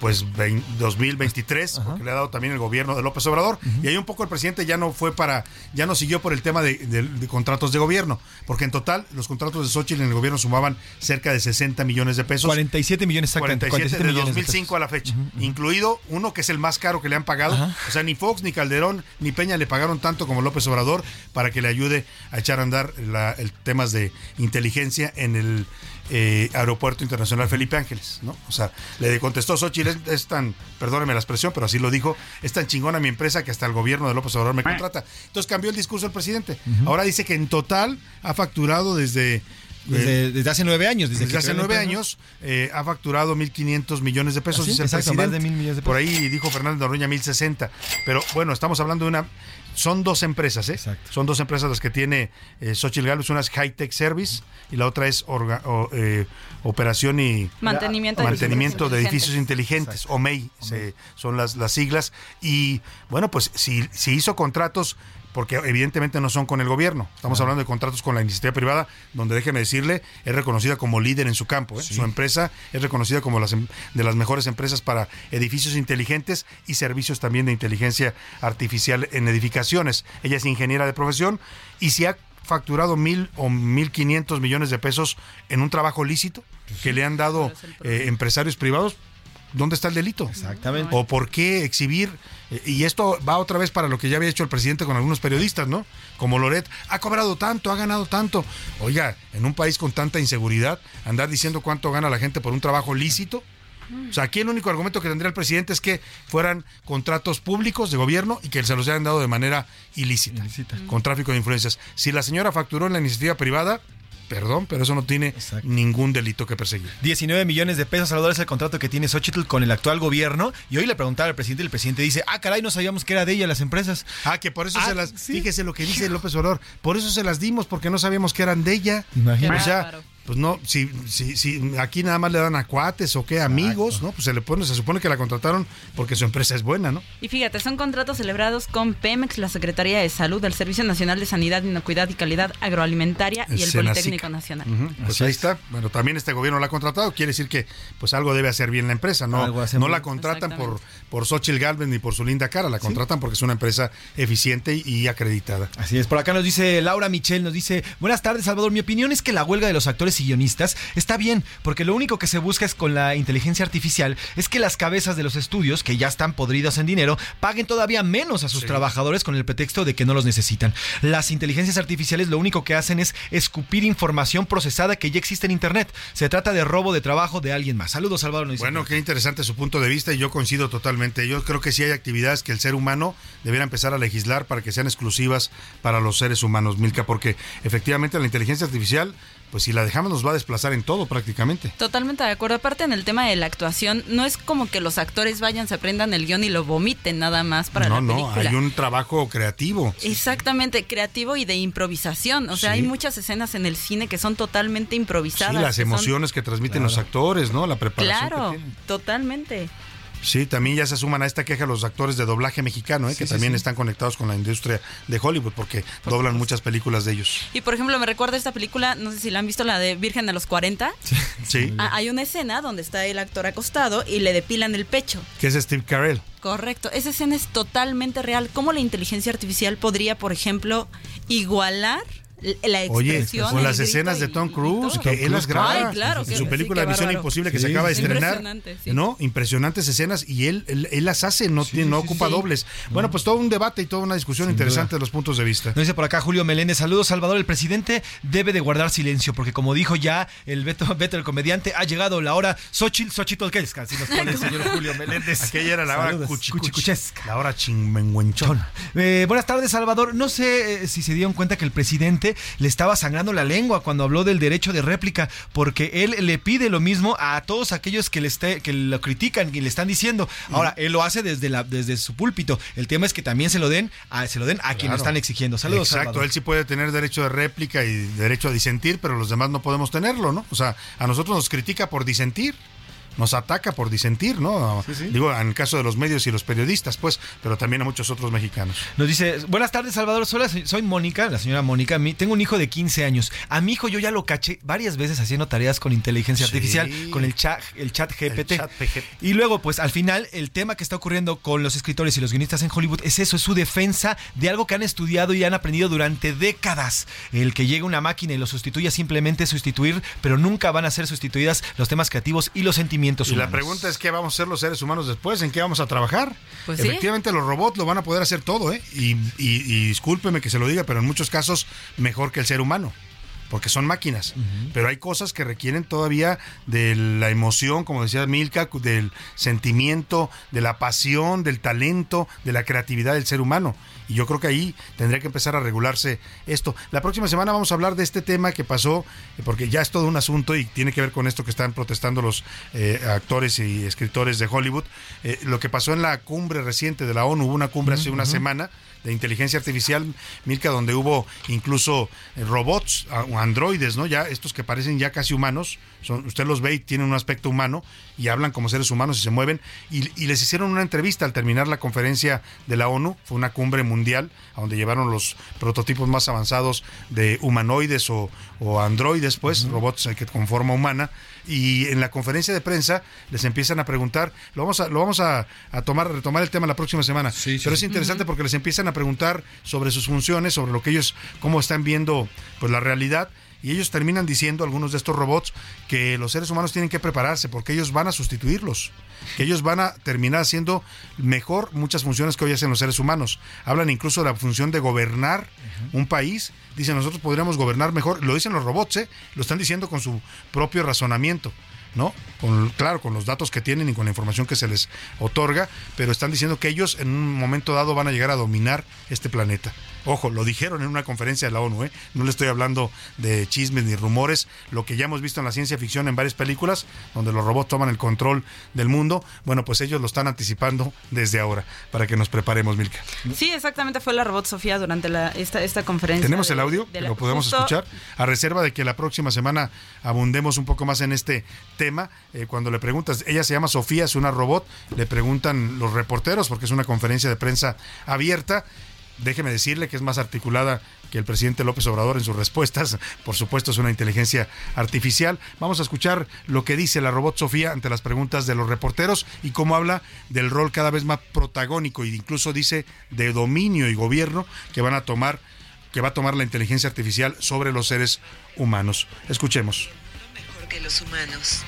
pues, vein- 2023, porque le ha dado también el gobierno de López Obrador. Y ahí un poco el presidente ya no fue para, ya no siguió por el tema de, de- de contratos de gobierno, porque en total los contratos de Xochitl en el gobierno sumaban cerca de 60 millones de pesos. 47 millones exactamente. 47 47 de millones de 2005 a la fecha, incluido uno que es el más caro que le han pagado. O sea, ni Fox, ni Calderón, ni Peña le pagaron tanto como López Obrador para que le ayude a echar a andar la- el temas de inteligencia en el eh, Aeropuerto Internacional Felipe Ángeles, ¿no? O sea, le contestó Xochitl, es, es tan, perdóneme la expresión, pero así lo dijo, es tan chingona mi empresa que hasta el gobierno de López Obrador me contrata. Entonces cambió el discurso el presidente. Ahora dice que en total ha facturado desde... Desde, desde hace nueve años. Desde, Desde hace nueve años eh, ha facturado 1.500 millones de pesos, ¿Ah, sí? dice el Exacto, más de mil millones de Por ahí dijo Fernández Noroña 1.060. Pero bueno, estamos hablando de una... Son dos empresas, ¿eh? Son dos empresas las que tiene eh, Xochitl. Una es High Tech Service y la otra es orga- o, eh, Operación y... Mantenimiento de Mantenimiento de edificios inteligentes. inteligentes, OMEI, se- son las, las siglas. Y bueno, pues si, si hizo contratos porque evidentemente no son con el gobierno. Estamos hablando de contratos con la iniciativa privada, donde déjeme decirle, es reconocida como líder en su campo. ¿eh? Su empresa es reconocida como las, em- de las mejores empresas para edificios inteligentes y servicios también de inteligencia artificial en edificaciones. Ella es ingeniera de profesión y si ha facturado mil o mil quinientos millones de pesos en un trabajo lícito que le han dado eh, empresarios privados, ¿dónde está el delito? Exactamente. ¿O por qué exhibir? Y esto va otra vez para lo que ya había hecho el presidente con algunos periodistas, ¿no? Como Loret, ha cobrado tanto, ha ganado tanto. Oiga, en un país con tanta inseguridad, andar diciendo cuánto gana la gente por un trabajo lícito. O sea, aquí el único argumento que tendría el presidente es que fueran contratos públicos de gobierno y que se los hayan dado de manera ilícita, con tráfico de influencias. Si la señora facturó en la iniciativa privada, perdón, pero eso no tiene ningún delito que perseguir. 19 millones de pesos, Salvador, es el contrato que tiene Xochitl con el actual gobierno. Y hoy le preguntaba al presidente y el presidente dice, ah, caray, no sabíamos que era de ella las empresas. Ah, que por eso Ah, se las... Fíjese lo que dice López Obrador. Por eso se las dimos, porque no sabíamos que eran de ella. Imagínate. O sea, pues no, si, si, si aquí nada más le dan a cuates o qué, amigos, ¿no? Pues se le pone, se supone que la contrataron porque su empresa es buena, ¿no? Y fíjate, son contratos celebrados con Pemex, la Secretaría de Salud, el Servicio Nacional de Sanidad, Inocuidad y Calidad Agroalimentaria y el Senacica. Politécnico Nacional. Ujú, Pues ahí está. Bueno, también este gobierno la ha contratado. Quiere decir que pues algo debe hacer bien la empresa. No, Algo hace no la contratan por, por Xochitl Galvez ni por su linda cara. La contratan porque es una empresa eficiente y acreditada. Así es, por acá nos dice Laura Michel, nos dice, buenas tardes Salvador, mi opinión es que la huelga de los actores escritores y guionistas, está bien, porque lo único que se busca es con la inteligencia artificial es que las cabezas de los estudios, que ya están podridas en dinero, paguen todavía menos a sus trabajadores con el pretexto de que no los necesitan. Las inteligencias artificiales lo único que hacen es escupir información procesada que ya existe en Internet. Se trata de robo de trabajo de alguien más. Saludos, Salvador. Bueno, qué interesante su punto de vista y yo coincido totalmente. Yo creo que sí hay actividades que el ser humano debiera empezar a legislar para que sean exclusivas para los seres humanos, Milka, porque efectivamente la inteligencia artificial pues si la dejamos nos va a desplazar en todo prácticamente. Totalmente de acuerdo. Aparte en el tema de la actuación, no es como que los actores vayan, se aprendan el guion y lo vomiten nada más para no, la película. No, hay un trabajo creativo. Exactamente, creativo y de improvisación. O sea, hay muchas escenas en el cine que son totalmente improvisadas. Sí, las emociones que transmiten los actores, ¿no? La preparación. Claro, totalmente. Sí, también ya se suman a esta queja los actores de doblaje mexicano, ¿eh? que también están conectados con la industria de Hollywood porque doblan muchas películas de ellos. Y por ejemplo, me recuerda esta película, no sé si la han visto, la de Virgen de los 40. Sí. Ah, hay una escena donde está el actor acostado y le depilan el pecho. Que es Steve Carell. Correcto, esa escena es totalmente real. ¿Cómo la inteligencia artificial podría, por ejemplo, igualar la expresión. Oye, con las escenas de Tom Cruise, que él las graba. claro, su película Misión Imposible que se acaba de estrenar. ¿No? Impresionantes escenas y él, él, las hace, no, tiene, no ocupa dobles. Bueno, pues todo un debate y toda una discusión interesante de los puntos de vista. Nos dice por acá Julio Meléndez, saludos Salvador, el presidente debe de guardar silencio porque como dijo ya el Beto, Beto el comediante, ha llegado la hora Xochitl, Xochitl Kelska, así nos pone el señor Julio Meléndez. Aquella era la hora cuchicuchesca. La hora chingmenguenchón. Eh, buenas tardes Salvador, no sé eh, si se dieron cuenta que el presidente le estaba sangrando la lengua cuando habló del derecho de réplica, porque él le pide lo mismo a todos aquellos que, le esté, que lo critican y le están diciendo. Ahora, él lo hace desde, la, desde su púlpito. El tema es que también se lo den a, se lo den a quien lo están exigiendo. Saludos. Exacto, él sí puede tener derecho de réplica y derecho a disentir, pero los demás no podemos tenerlo, ¿no? O sea, a nosotros nos critica por disentir nos ataca por disentir, ¿no? Digo, en el caso de los medios y los periodistas, pues, pero también a muchos otros mexicanos. Nos dice, buenas tardes, Salvador Sola, soy Mónica, la señora Mónica, tengo un hijo de 15 años. A mi hijo yo ya lo caché varias veces haciendo tareas con inteligencia artificial, con el chat, el chat GPT. Y luego, pues, al final, el tema que está ocurriendo con los escritores y los guionistas en Hollywood es eso, es su defensa de algo que han estudiado y han aprendido durante décadas. El que llegue una máquina y lo sustituya simplemente sustituir, pero nunca van a ser sustituidas los temas creativos y los sentimientos y la pregunta es qué vamos a hacer los seres humanos después, en qué vamos a trabajar. Pues Efectivamente los robots lo van a poder hacer todo, ¿eh? Y, y discúlpeme que se lo diga, pero en muchos casos mejor que el ser humano porque son máquinas. Pero hay cosas que requieren todavía de la emoción, como decía Milka, del sentimiento, de la pasión, del talento, de la creatividad del ser humano. Y yo creo que ahí tendría que empezar a regularse esto. La próxima semana vamos a hablar de este tema que pasó, porque ya es todo un asunto y tiene que ver con esto que están protestando los eh, actores y escritores de Hollywood. Eh, lo que pasó en la cumbre reciente de la ONU, hubo una cumbre hace una semana de inteligencia artificial, Milka, donde hubo incluso eh, robots, androides, ¿no? Ya estos que parecen ya casi humanos, son, usted los ve y tienen un aspecto humano y hablan como seres humanos y se mueven. Y, les hicieron una entrevista al terminar la conferencia de la ONU, fue una cumbre mundial, a donde llevaron los prototipos más avanzados de humanoides o, androides, pues, robots que conforma humana. Y en la conferencia de prensa les empiezan a preguntar, lo vamos a, lo vamos a, tomar, retomar el tema la próxima semana, pero es interesante porque les empiezan a preguntar sobre sus funciones, sobre lo que ellos, cómo están viendo pues la realidad y ellos terminan diciendo, algunos de estos robots, que los seres humanos tienen que prepararse porque ellos van a sustituirlos, que ellos van a terminar haciendo mejor muchas funciones que hoy hacen los seres humanos. Hablan incluso de la función de gobernar un país. Dicen, nosotros podríamos gobernar mejor. Lo dicen los robots, ¿eh? lo están diciendo con su propio razonamiento. ¿no? Con, claro, con los datos que tienen y con la información que se les otorga, pero están diciendo que ellos en un momento dado van a llegar a dominar este planeta. Ojo, lo dijeron en una conferencia de la ONU, ¿eh? no le estoy hablando de chismes ni rumores, lo que ya hemos visto en la ciencia ficción en varias películas, donde los robots toman el control del mundo, bueno, pues ellos lo están anticipando desde ahora, para que nos preparemos, Milka. Sí, exactamente, fue la robot Sofía durante la, esta, esta conferencia. ¿Tenemos el audio? ¿Lo podemos escuchar? A reserva de que la próxima semana abundemos un poco más en este tema, eh, cuando le preguntas, ella se llama Sofía, es una robot, le preguntan los reporteros, porque es una conferencia de prensa abierta, déjeme decirle que es más articulada que el presidente López Obrador en sus respuestas. Por supuesto, es una inteligencia artificial. Vamos a escuchar lo que dice la robot Sofía ante las preguntas de los reporteros y cómo habla del rol cada vez más protagónico e incluso dice de dominio y gobierno que van a tomar que va a tomar la inteligencia artificial sobre los seres humanos. Escuchemos. que los humanos.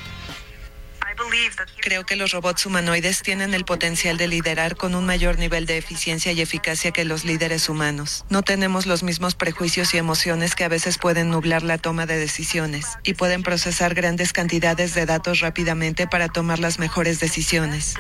Creo que los robots humanoides tienen el potencial de liderar con un mayor nivel de eficiencia y eficacia que los líderes humanos. No tenemos los mismos prejuicios y emociones que a veces pueden nublar la toma de decisiones y pueden procesar grandes cantidades de datos rápidamente para tomar las mejores decisiones.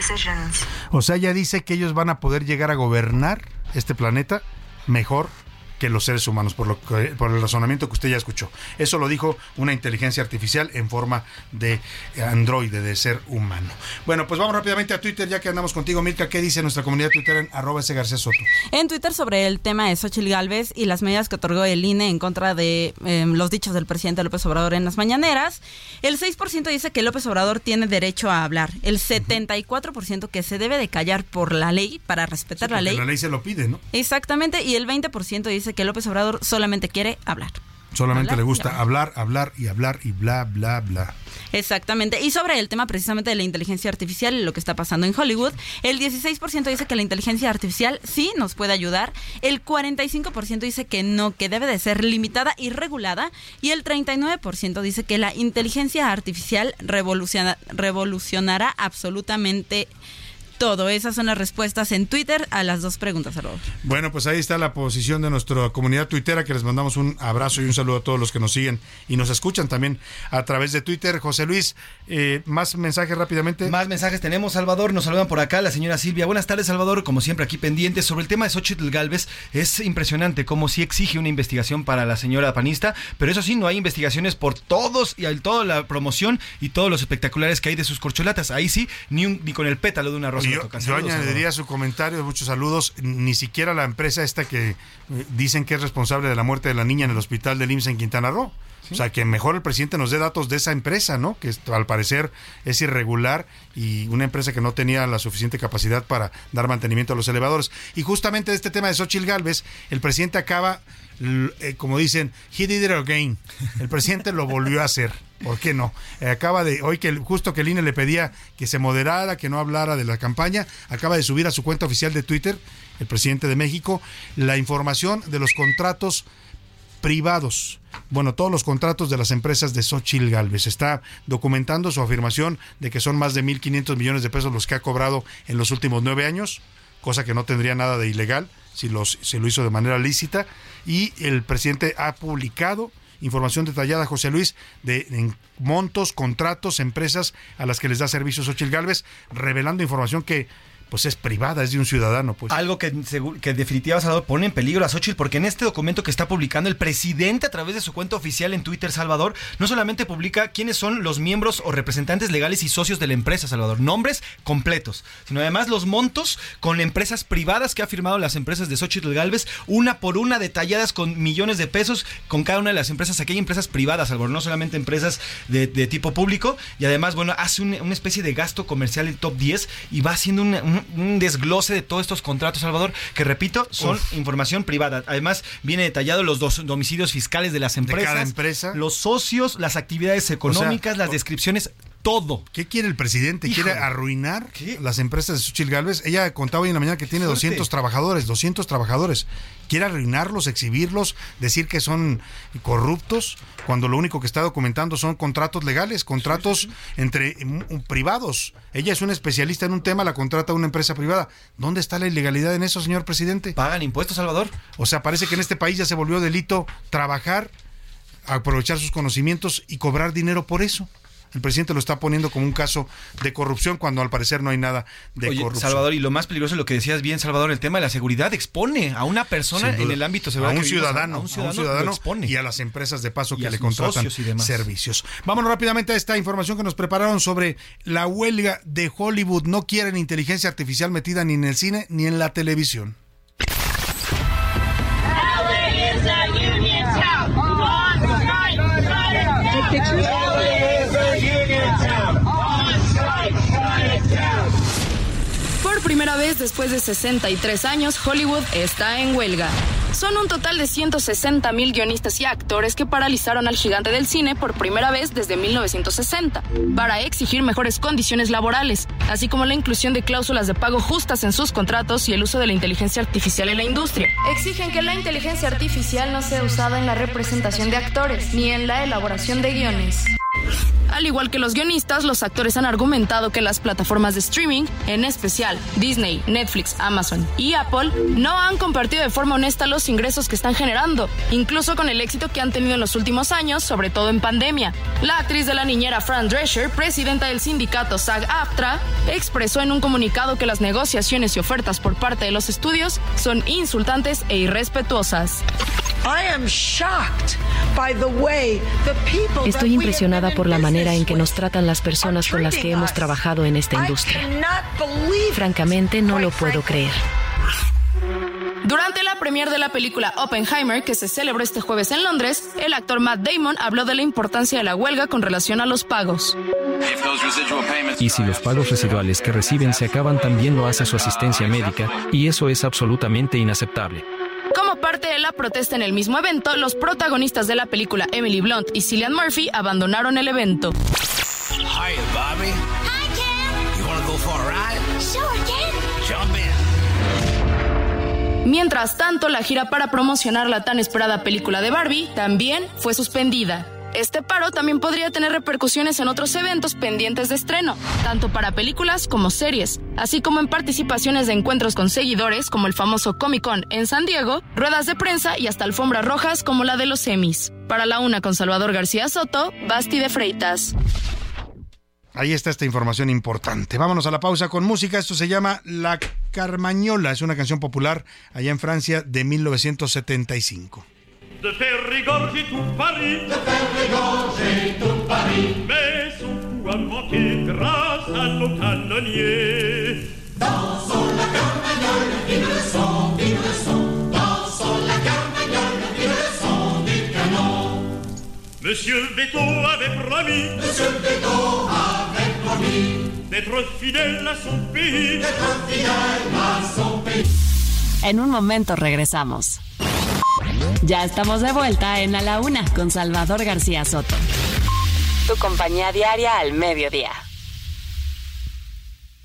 O sea, ella dice que ellos van a poder llegar a gobernar este planeta mejor que los seres humanos, por, lo que- por el razonamiento que usted ya escuchó. Eso lo dijo una inteligencia artificial en forma de androide, de ser humano. Bueno, pues vamos rápidamente a Twitter, ya que andamos contigo, Milka. ¿Qué dice nuestra comunidad Twitter en arroba ese García Soto? En Twitter sobre el tema de Xochitl Galvez y las medidas que otorgó el INE en contra de eh, los dichos del presidente López Obrador en las mañaneras, el 6% dice que López Obrador tiene derecho a hablar, el 74% que se debe de callar por la ley, para respetar la ley. la ley se lo pide, ¿no? Exactamente, y el 20% dice que López Obrador solamente quiere hablar. Solamente Hablar le gusta hablar, hablar y hablar y bla, bla, bla. Exactamente. Y sobre el tema precisamente de la inteligencia artificial y lo que está pasando en Hollywood, el 16% dice que la inteligencia artificial sí nos puede ayudar, el 45% dice que no, que debe de ser limitada y regulada, y el 39% dice que la inteligencia artificial revoluciona- revolucionará absolutamente todo. Esas son las respuestas en Twitter a las dos preguntas, Salvador. Bueno, pues ahí está la posición de nuestra comunidad tuitera, que les mandamos un abrazo y un saludo a todos los que nos siguen y nos escuchan también a través de Twitter. José Luis, eh, más mensajes rápidamente. Más mensajes tenemos, Salvador. Nos saludan por acá la señora Silvia. Buenas tardes, Salvador. Como siempre, aquí pendiente sobre el tema de Xochitl Galvez. Es impresionante cómo sí exige una investigación para la señora panista, pero eso sí, no hay investigaciones por todos y al toda la promoción y todos los espectaculares que hay de sus corcholatas. Ahí sí, ni, un- ni con el pétalo de una rosa. Y yo, toca. yo Saludos, añadiría Salvador. su comentario, muchos saludos. Ni siquiera la empresa esta que eh, dicen que es responsable de la muerte de la niña en el hospital del IMSS en Quintana Roo. O sea, que mejor el presidente nos dé datos de esa empresa, ¿no? Que al parecer es irregular y una empresa que no tenía la suficiente capacidad para dar mantenimiento a los elevadores. Y justamente de este tema de Xochitl Galvez, el presidente acaba, eh, como dicen, he did it again. El presidente lo volvió a hacer. ¿Por qué no? Eh, acaba de, hoy que justo que el INE le pedía que se moderara, que no hablara de la campaña, acaba de subir a su cuenta oficial de Twitter, el presidente de México, la información de los contratos privados. Bueno, todos los contratos de las empresas de Xochitl Galvez. Está documentando su afirmación de que son más de 1.500 millones de pesos los que ha cobrado en los últimos nueve años, cosa que no tendría nada de ilegal si los, se lo hizo de manera lícita. Y el presidente ha publicado información detallada, José Luis, de en montos, contratos, empresas a las que les da servicio Xochitl Galvez, revelando información que pues es privada, es de un ciudadano, pues. Algo que, que definitivamente pone en peligro a Xochitl porque en este documento que está publicando el presidente a través de su cuenta oficial en Twitter Salvador, no solamente publica quiénes son los miembros o representantes legales y socios de la empresa Salvador, nombres completos, sino además los montos con empresas privadas que ha firmado las empresas de Xochitl Galvez, una por una detalladas con millones de pesos con cada una de las empresas. Aquí hay empresas privadas, Salvador, no solamente empresas de, de tipo público y además, bueno, hace un- una especie de gasto comercial en top 10 y va haciendo un, un- un desglose de todos estos contratos, Salvador, que repito, son Uf. información privada. Además, viene detallado los dos domicilios fiscales de las empresas, cada empresa. los socios, las actividades económicas, las descripciones, todo. ¿Qué quiere el presidente? ¿Quiere arruinar las empresas de Xochitl Galvez? Ella contaba hoy en la mañana que tiene Fuerte. 200 trabajadores, 200 trabajadores. ¿Quiere arruinarlos, exhibirlos, decir que son corruptos? Cuando lo único que está documentando son contratos legales, contratos entre mm, privados. Ella es una especialista en un tema, la contrata una empresa privada. ¿Dónde está la ilegalidad en eso, señor presidente? ¿Pagan impuestos, Salvador? O sea, parece que en este país ya se volvió delito trabajar, aprovechar sus conocimientos y cobrar dinero por eso. El presidente lo está poniendo como un caso de corrupción cuando al parecer no hay nada de Oye, corrupción. Salvador, y lo más peligroso es lo que decías bien, Salvador, el tema de la seguridad expone a una persona en el ámbito a un ciudadano, a un ciudadano, expone. y a las empresas de paso Y que le contratan socios y demás. servicios. Vámonos rápidamente a esta información que nos prepararon sobre la huelga de Hollywood. No quieren inteligencia artificial metida ni en el cine ni en la televisión. Primera vez después de 63 años, Hollywood está en huelga. Son un total de 160 mil guionistas y actores que paralizaron al gigante del cine por primera vez desde 1960 para exigir mejores condiciones laborales, así como la inclusión de cláusulas de pago justas en sus contratos y el uso de la inteligencia artificial en la industria. Exigen que la inteligencia artificial no sea usada en la representación de actores ni en la elaboración de guiones. Al igual que los guionistas, los actores han argumentado que las plataformas de streaming, en especial Disney, Netflix, Amazon y Apple, no han compartido de forma honesta los ingresos que están generando, incluso con el éxito que han tenido en los últimos años, sobre todo en pandemia. La actriz de la niñera Fran Drescher, presidenta del sindicato SAG-AFTRA, expresó en un comunicado que las negociaciones y ofertas por parte de los estudios son insultantes e irrespetuosas. Estoy impresionada por la manera en que nos tratan las personas con las que hemos trabajado en esta industria. Francamente, no lo puedo creer. Durante la premier de la película Oppenheimer, que se celebró este jueves en Londres, el actor Matt Damon habló de la importancia de la huelga con relación a los pagos. Y si los pagos residuales que reciben se acaban, también lo hace su asistencia médica, y eso es absolutamente inaceptable. Como parte de la protesta en el mismo evento, los protagonistas de la película Emily Blunt y Cillian Murphy abandonaron el evento. Hi, Bobby. Hi, Ken. You wanna go for a ride? Sure, Ken. Jump in. Mientras tanto, la gira para promocionar la tan esperada película de Barbie también fue suspendida. Este paro también podría tener repercusiones en otros eventos pendientes de estreno, tanto para películas como series, así como en participaciones de encuentros con seguidores como el famoso Comic Con en San Diego, ruedas de prensa y hasta alfombras rojas como la de los semis. Para la una con Salvador García Soto, Basti de Freitas. Ahí está esta información importante. Vámonos a la pausa con música. Esto se llama La Carmañola. Es una canción popular allá en Francia de 1975. De faire régorger tout Paris, de faire régorger tout Paris, mais son coup a manqué grâce à nos canonniers. Dansons la carmagnole, vive le son, vive le son. Dansons la carmagnole, vive le son du canon. Monsieur Veto avait promis, Monsieur Veto avait promis d'être fidèle à son pays, d'être fidèle à son pays. En un momento regresamos. Ya estamos de vuelta en A la Una con Salvador García Soto. Tu compañía diaria al mediodía.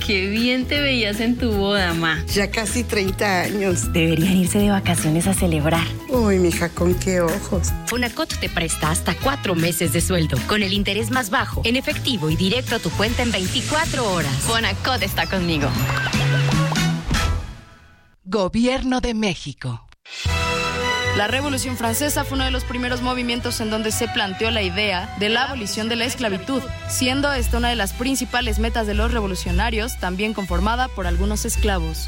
Qué bien te veías en tu boda, ma. Ya casi 30 años. Deberían irse de vacaciones a celebrar. Uy, mija, con qué ojos. Fonacot te presta hasta cuatro meses de sueldo, con el interés más bajo, en efectivo y directo a tu cuenta en 24 horas. Fonacot está conmigo. Gobierno de México. La Revolución Francesa fue uno de los primeros movimientos en donde se planteó la idea de la abolición de la esclavitud, siendo esta una de las principales metas de los revolucionarios, también conformada por algunos esclavos.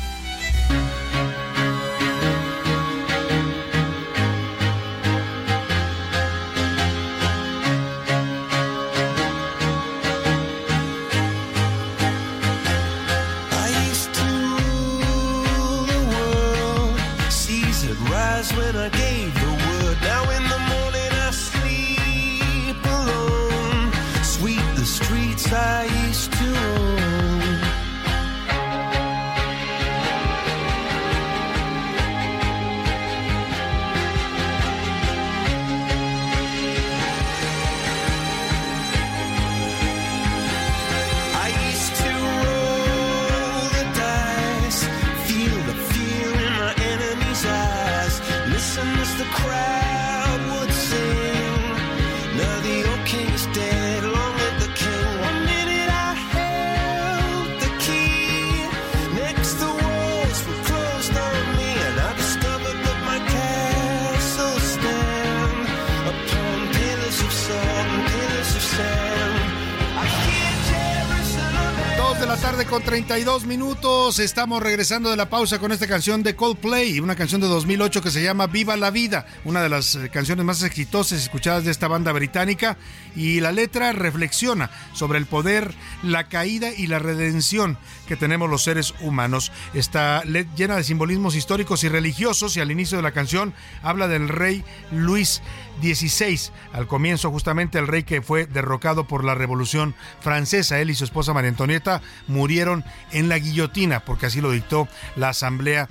Estamos regresando de la pausa con esta canción de Coldplay, una canción de 2008 que se llama Viva la Vida, una de las eh, canciones más exitosas escuchadas de esta banda británica. Y la letra reflexiona sobre el poder, la caída y la redención que tenemos los seres humanos. Está le- llena de simbolismos históricos y religiosos y al inicio de la canción habla del rey Luis XVI. Al comienzo justamente el rey que fue derrocado por la Revolución Francesa. Él y su esposa María Antonieta murieron en la guillotina, porque así lo dictó la Asamblea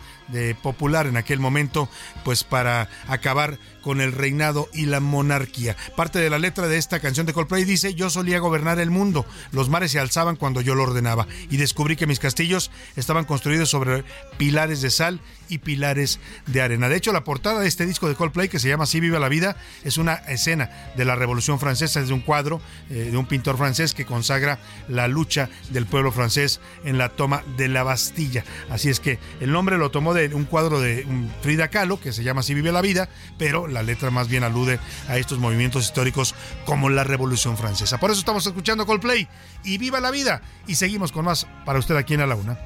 Popular en aquel momento, pues para acabar con el reinado y la monarquía. Parte de la letra de esta canción de Coldplay dice, yo solía gobernar el mundo, los mares se alzaban cuando yo lo ordenaba y descubrí que mis castillos estaban construidos sobre pilares de sal y pilares de arena. De hecho, la portada de este disco de Coldplay, que se llama Así vive la vida, es una escena de la Revolución Francesa, es de un cuadro eh, de un pintor francés que consagra la lucha del pueblo francés en la toma de la Bastilla. Así es que el nombre lo tomó de un cuadro de Frida Kahlo, que se llama Así vive la vida, pero la letra más bien alude a estos movimientos históricos como la Revolución Francesa. Por eso estamos escuchando Coldplay y viva la vida. Y seguimos con más para usted aquí en A la Una.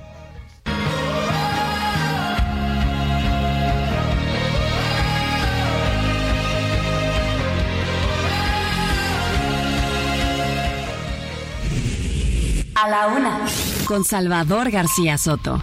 A la una. Con Salvador García Soto.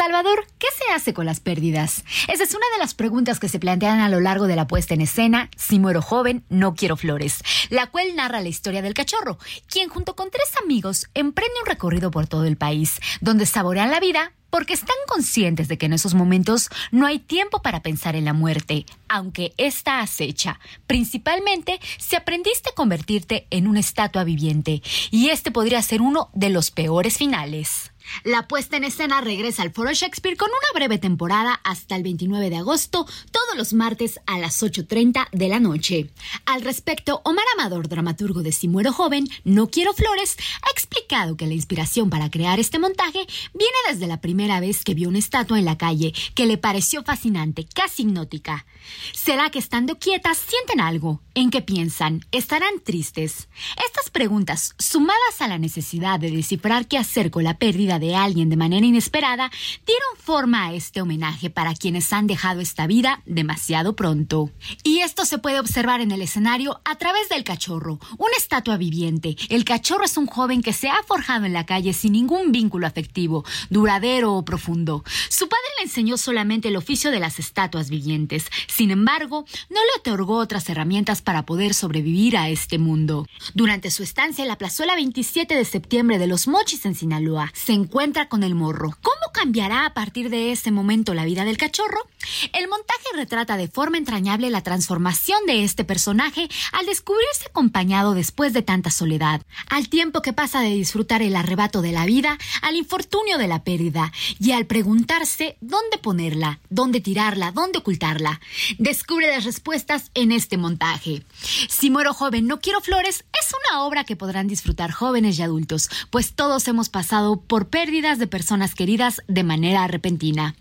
Salvador, ¿qué se hace con las pérdidas? Esa es una de las preguntas que se plantean a lo largo de la puesta en escena Si muero joven, no quiero flores, la cual narra la historia del cachorro, quien junto con tres amigos emprende un recorrido por todo el país, donde saborean la vida porque están conscientes de que en esos momentos no hay tiempo para pensar en la muerte, aunque esta acecha, principalmente si aprendiste a convertirte en una estatua viviente, y este podría ser uno de los peores finales. La puesta en escena regresa al Foro Shakespeare con una breve temporada hasta el 29 de agosto, todos los martes a las 8.30 de la noche. Al respecto, Omar Amador, dramaturgo de Si Muero Joven, No Quiero Flores, ha explicado que la inspiración para crear este montaje viene desde la primera vez que vio una estatua en la calle, que le pareció fascinante, casi hipnótica. ¿Será que estando quietas sienten algo? ¿En qué piensan? ¿Estarán tristes? Estas preguntas, sumadas a la necesidad de descifrar qué hacer con la pérdida de alguien de manera inesperada, dieron forma a este homenaje para quienes han dejado esta vida demasiado pronto. Y esto se puede observar en el escenario a través del cachorro, una estatua viviente. El cachorro es un joven que se ha forjado en la calle sin ningún vínculo afectivo, duradero o profundo. Su padre le enseñó solamente el oficio de las estatuas vivientes. Sin embargo, no le otorgó otras herramientas para poder sobrevivir a este mundo. Durante su estancia en la plazuela 27 de septiembre de Los Mochis en Sinaloa, se encuentra con el morro. ¿Cómo cambiará a partir de ese momento la vida del cachorro? El montaje retrata de forma entrañable la transformación de este personaje al descubrirse acompañado después de tanta soledad, al tiempo que pasa de disfrutar el arrebato de la vida al infortunio de la pérdida y al preguntarse dónde ponerla, dónde tirarla, dónde ocultarla. Descubre las respuestas en este montaje. Si muero joven, no quiero flores es una obra que podrán disfrutar jóvenes y adultos, pues todos hemos pasado por pérdidas de personas queridas de manera repentina.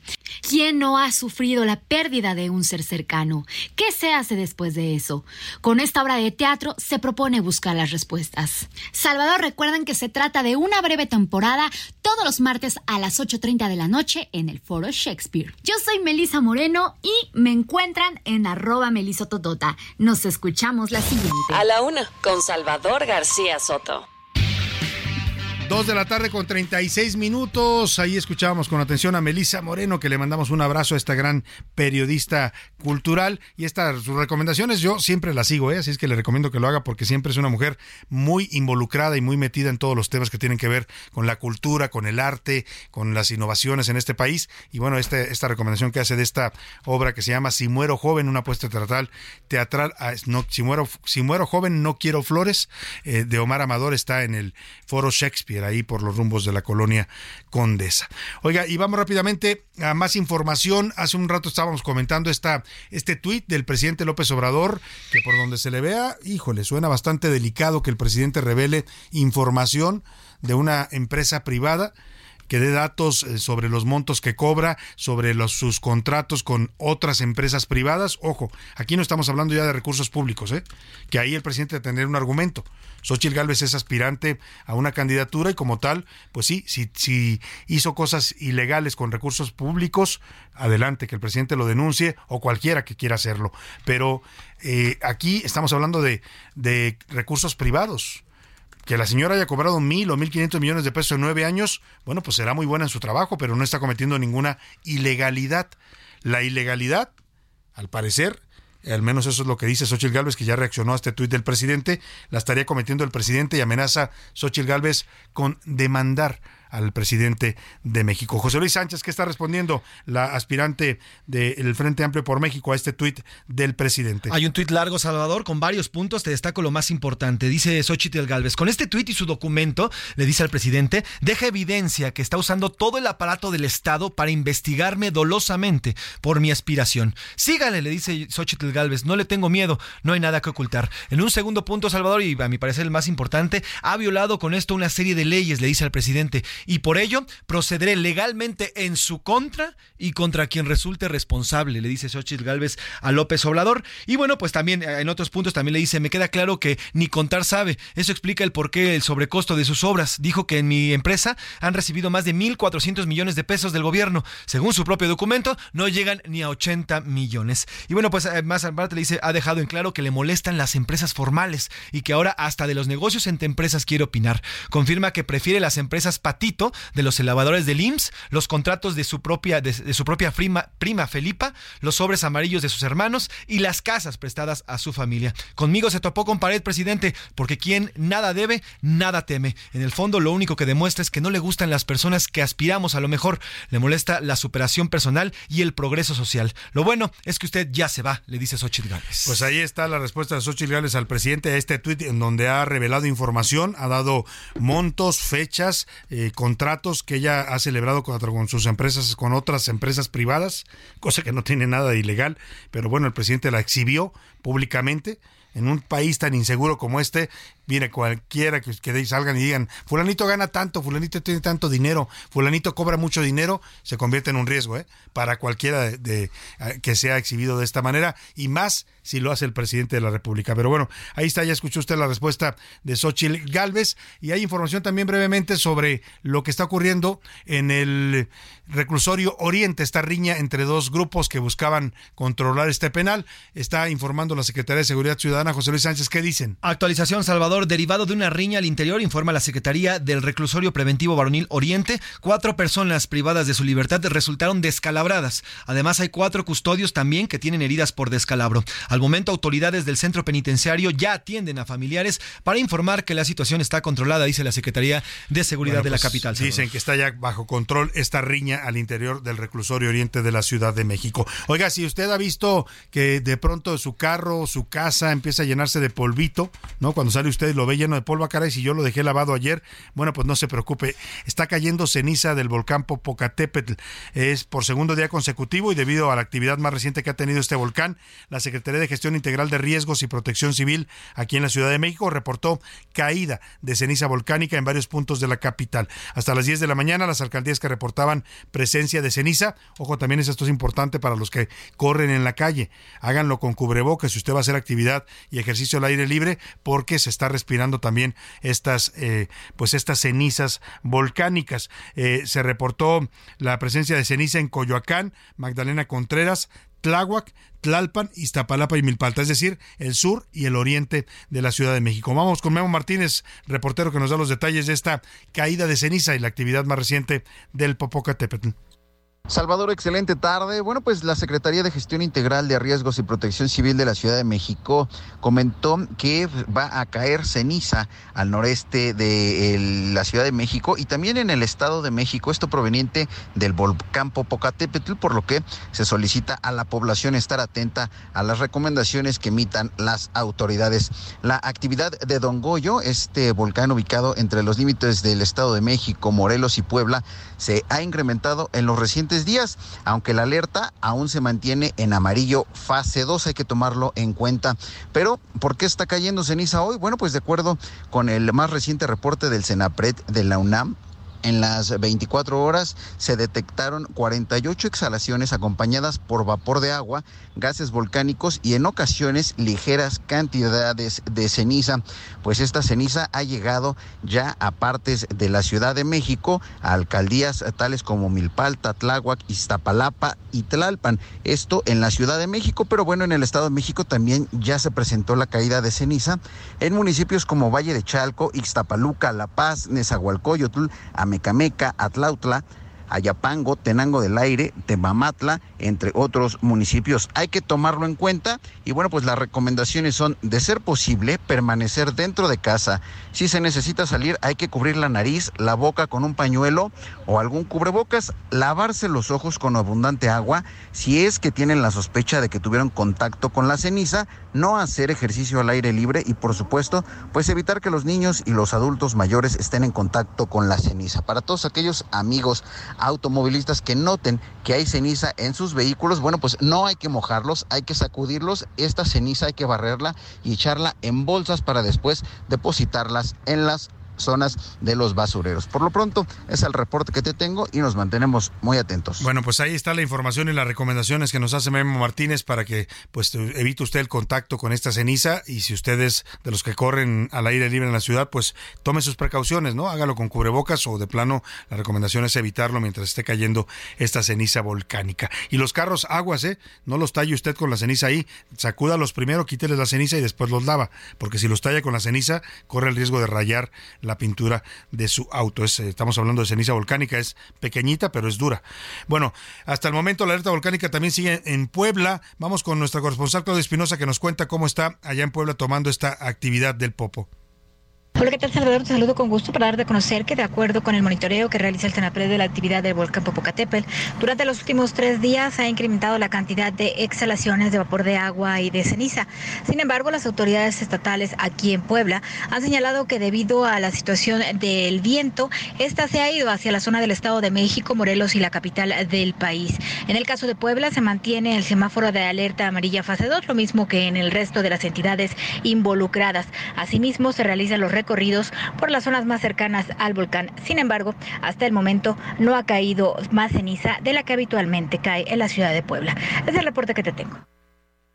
¿Quién no ha sufrido la pérdida de un ser cercano? ¿Qué se hace después de eso? Con esta obra de teatro se propone buscar las respuestas. Salvador, recuerden que se trata de una breve temporada todos los martes a las 8.30 de la noche en el Foro Shakespeare. Yo soy Melisa Moreno y me encuentran en arroba melisototota. Nos escuchamos la siguiente. A la una, con Salvador García Soto. Dos de la tarde con 36 minutos. Ahí escuchábamos con atención a Melisa Moreno, que le mandamos un abrazo a esta gran periodista cultural. Y estas recomendaciones yo siempre las sigo, ¿eh? así es que le recomiendo que lo haga porque siempre es una mujer muy involucrada y muy metida en todos los temas que tienen que ver con la cultura, con el arte, con las innovaciones en este país. Y bueno, este, esta recomendación que hace de esta obra que se llama Si muero joven, una apuesta teatral, teatral ah, si, muero, si muero joven, no quiero flores, eh, de Omar Amador, está en el Foro Shakespeare ahí por los rumbos de la colonia Condesa. Oiga, y vamos rápidamente a más información. Hace un rato estábamos comentando esta, este tuit del presidente López Obrador, que por donde se le vea, híjole, suena bastante delicado que el presidente revele información de una empresa privada que dé datos eh, sobre los montos que cobra, sobre los, sus contratos con otras empresas privadas. Ojo, aquí no estamos hablando ya de recursos públicos, ¿eh? que ahí el presidente tendría un argumento. Xochitl Gálvez es aspirante a una candidatura y como tal, pues sí, si, si hizo cosas ilegales con recursos públicos, adelante, que el presidente lo denuncie o cualquiera que quiera hacerlo. Pero eh, aquí estamos hablando de recursos privados. Que la señora haya cobrado mil o mil quinientos millones de pesos en nueve años, bueno, pues será muy buena en su trabajo, pero no está cometiendo ninguna ilegalidad. La ilegalidad, al parecer, al menos eso es lo que dice Xochitl Gálvez, que ya reaccionó a este tuit del presidente, la estaría cometiendo el presidente y amenaza Xochitl Gálvez con demandar al presidente de México. José Luis Sánchez, ¿qué está respondiendo la aspirante del Frente Amplio por México a este tuit del presidente? Hay un tuit largo, Salvador, con varios puntos. Te destaco lo más importante. Dice Xochitl Galvez, con este tuit y su documento, le dice al presidente, deja evidencia que está usando todo el aparato del Estado para investigarme dolosamente por mi aspiración. Sígale, le dice Xochitl Galvez, no le tengo miedo, no hay nada que ocultar. En un segundo punto, Salvador, y a mi parecer el más importante, ha violado con esto una serie de leyes, le dice al presidente y por ello procederé legalmente en su contra y contra quien resulte responsable, le dice Xochitl Galvez a López Obrador. Y bueno, pues también eh, en otros puntos también le dice, me queda claro que ni contar sabe. Eso explica el porqué el sobrecosto de sus obras. Dijo que en mi empresa han recibido más de 1.400 millones de pesos del gobierno. Según su propio documento, no llegan ni a 80 millones. Y bueno, pues eh, más aparte le dice, ha dejado en claro que le molestan las empresas formales y que ahora hasta de los negocios entre empresas quiere opinar. Confirma que prefiere las empresas de los elevadores del IMSS, los contratos de su propia, de, su propia prima, prima Felipa, los sobres amarillos de sus hermanos y las casas prestadas a su familia. Conmigo se topó con pared, presidente, porque quien nada debe, nada teme. En el fondo, lo único que demuestra es que no le gustan las personas que aspiramos a lo mejor. Le molesta la superación personal y el progreso social. Lo bueno es que usted ya se va, le dice Xochitl Gálvez. Pues ahí está la respuesta de Xochitl Gálvez al presidente a este tuit en donde ha revelado información, ha dado montos, fechas, eh, contratos que ella ha celebrado con, con, sus empresas, con otras empresas privadas, cosa que no tiene nada de ilegal, pero bueno, el presidente la exhibió públicamente. En un país tan inseguro como este, viene cualquiera que, salgan y digan, fulanito gana tanto, fulanito tiene tanto dinero, fulanito cobra mucho dinero, se convierte en un riesgo, ¿eh? Para cualquiera de, que sea exhibido de esta manera, y más si lo hace el presidente de la República. Pero bueno, ahí está, ya escuchó usted la respuesta de Xochitl Galvez, y hay información también brevemente sobre lo que está ocurriendo en el reclusorio Oriente, esta riña entre dos grupos que buscaban controlar este penal. Está informando la Secretaría de Seguridad Ciudadana, José Luis Sánchez, ¿qué dicen? Actualización, Salvador derivado de una riña al interior, informa la Secretaría del Reclusorio Preventivo Varonil Oriente, cuatro personas privadas de su libertad resultaron descalabradas. Además, hay cuatro custodios también que tienen heridas por descalabro. Al momento, autoridades del centro penitenciario ya atienden a familiares para informar que la situación está controlada, dice la Secretaría de Seguridad bueno, pues, de la capital. Salvador. Dicen que está ya bajo control esta riña al interior del Reclusorio Oriente de la Ciudad de México. Oiga, si usted ha visto que de pronto su carro, su casa empieza a llenarse de polvito, ¿no? Cuando sale usted lo ve lleno de polvo, caray, si yo lo dejé lavado ayer, bueno, pues no se preocupe, está cayendo ceniza del volcán Popocatépetl, es por segundo día consecutivo y debido a la actividad más reciente que ha tenido este volcán, la Secretaría de Gestión Integral de Riesgos y Protección Civil aquí en la Ciudad de México reportó caída de ceniza volcánica en varios puntos de la capital. Hasta las 10 de la mañana, las alcaldías que reportaban presencia de ceniza, ojo, también esto es importante para los que corren en la calle, háganlo con cubrebocas. Si usted va a hacer actividad y ejercicio al aire libre, porque se está respirando también estas, eh, pues estas cenizas volcánicas. Eh, se reportó la presencia de ceniza en Coyoacán, Magdalena Contreras, Tláhuac, Tlalpan, Iztapalapa y Milpalta, es decir, el sur y el oriente de la Ciudad de México. Vamos con Memo Martínez, reportero que nos da los detalles de esta caída de ceniza y la actividad más reciente del Popocatépetl. Salvador, excelente tarde. Bueno, pues la Secretaría de Gestión Integral de Riesgos y Protección Civil de la Ciudad de México comentó que va a caer ceniza al noreste de la Ciudad de México y también en el Estado de México, esto proveniente del volcán Popocatépetl, por lo que se solicita a la población estar atenta a las recomendaciones que emitan las autoridades. La actividad de Don Goyo, este volcán ubicado entre los límites del Estado de México, Morelos y Puebla, se ha incrementado en los recientes días, aunque la alerta aún se mantiene en amarillo fase 2, hay que tomarlo en cuenta. Pero, ¿por qué está cayendo ceniza hoy? Bueno, pues de acuerdo con el más reciente reporte del CENAPRED de la UNAM, En las 24 horas se detectaron 48 exhalaciones acompañadas por vapor de agua, gases volcánicos y en ocasiones ligeras cantidades de ceniza. Pues esta ceniza ha llegado ya a partes de la Ciudad de México, a alcaldías tales como Milpalta, Tláhuac, Iztapalapa y Tlalpan. Esto en la Ciudad de México, pero bueno, en el Estado de México también ya se presentó la caída de ceniza en municipios como Valle de Chalco, Ixtapaluca, La Paz, Nezahualcóyotl, Amecameca, Atlautla, Ayapango, Tenango del Aire, Temamatla, entre otros municipios. Hay que tomarlo en cuenta y bueno, pues las recomendaciones son, de ser posible, permanecer dentro de casa. Si se necesita salir, hay que cubrir la nariz, la boca con un pañuelo o algún cubrebocas, lavarse los ojos con abundante agua. Si es que tienen la sospecha de que tuvieron contacto con la ceniza, no hacer ejercicio al aire libre y por supuesto, pues evitar que los niños y los adultos mayores estén en contacto con la ceniza. Para todos aquellos amigos automovilistas que noten que hay ceniza en sus vehículos, bueno, pues no hay que mojarlos, hay que sacudirlos, esta ceniza hay que barrerla y echarla en bolsas para después depositarlas en las zonas de los basureros. Por lo pronto, es el reporte que te tengo y nos mantenemos muy atentos. Bueno, pues ahí está la información y las recomendaciones que nos hace Memo Martínez para que pues evite usted el contacto con esta ceniza y si ustedes de los que corren al aire libre en la ciudad, pues tome sus precauciones, ¿no? Hágalo con cubrebocas o de plano la recomendación es evitarlo mientras esté cayendo esta ceniza volcánica. Y los carros aguas, ¿eh? No los talle usted con la ceniza ahí, sacúdalos primero, quíteles la ceniza y después los lava, porque si los talla con la ceniza corre el riesgo de rayar la pintura de su auto. Eh, estamos hablando de ceniza volcánica, es pequeñita pero es dura. Bueno, hasta el momento la alerta volcánica también sigue en Puebla. Vamos con nuestra corresponsal Claudia Espinosa que nos cuenta cómo está allá en Puebla tomando esta actividad del Popo. Hola, ¿qué tal Salvador? Te saludo con gusto para dar de conocer que de acuerdo con el monitoreo que realiza el TENAPRED de la actividad del volcán Popocatépetl, durante los últimos tres días ha incrementado la cantidad de exhalaciones de vapor de agua y de ceniza. Sin embargo, las autoridades estatales aquí en Puebla han señalado que debido a la situación del viento, esta se ha ido hacia la zona del Estado de México, Morelos y la capital del país. En el caso de Puebla se mantiene el semáforo de alerta amarilla fase 2, lo mismo que en el resto de las entidades involucradas. Asimismo, se realizan los por las zonas más cercanas al volcán. Sin embargo, hasta el momento no ha caído más ceniza de la que habitualmente cae en la ciudad de Puebla. Es el reporte que te tengo.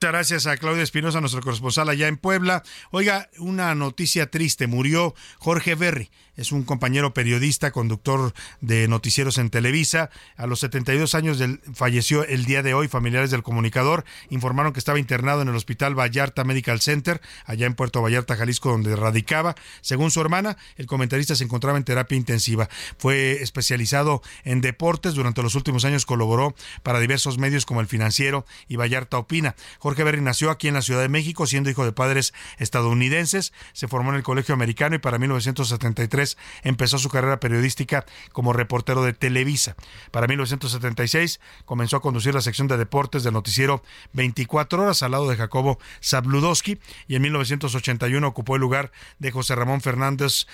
Muchas gracias a Claudia Espinosa, nuestro corresponsal allá en Puebla. Oiga, una noticia triste, murió Jorge Berry. Es un compañero periodista, conductor de noticieros en Televisa. A los 72 años falleció el día de hoy. Familiares del comunicador informaron que estaba internado en el Hospital Vallarta Medical Center, allá en Puerto Vallarta, Jalisco, donde radicaba. Según su hermana, el comentarista se encontraba en terapia intensiva. Fue especializado en deportes. Durante los últimos años colaboró para diversos medios como El Financiero y Vallarta Opina. Jorge Berry nació aquí en la Ciudad de México, siendo hijo de padres estadounidenses. Se formó en el Colegio Americano y para 1973 empezó su carrera periodística como reportero de Televisa. Para 1976 comenzó a conducir la sección de deportes del noticiero 24 horas al lado de Jacobo Zabludowski y en 1981 ocupó el lugar de José Ramón Fernández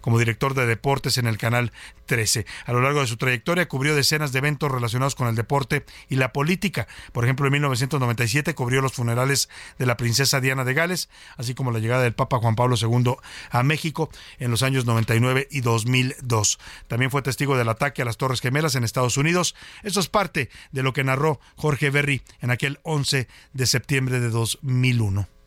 como director de deportes en el canal 13. A lo largo de su trayectoria cubrió decenas de eventos relacionados con el deporte y la política. Por ejemplo, en 1997 cubrió los funerales de la princesa Diana de Gales, así como la llegada del Papa Juan Pablo II a México en los años 99 y 2002. También fue testigo del ataque a las Torres Gemelas en Estados Unidos. Eso es parte de lo que narró Jorge Berry en aquel 11 de septiembre de 2001.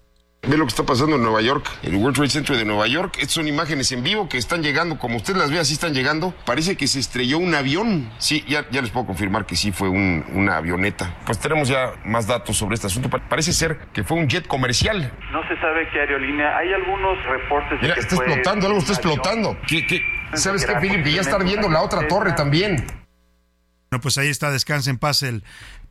Ve lo que está pasando en Nueva York, el World Trade Center de Nueva York. Estas son imágenes en vivo que están llegando, como usted las ve, así están llegando. Parece que se estrelló un avión. Sí, ya, ya les puedo confirmar que sí fue un- una avioneta. Pues tenemos ya más datos sobre este asunto. Pa- Parece ser que fue un jet comercial. No se sabe qué aerolínea. Hay algunos reportes de Mira, que está fue explotando, algo está explotando. ¿Qué, qué? ¿Sabes qué, Philip? Que ya está ardiendo una la otra torre también. Bueno, pues ahí está, descansa en paz el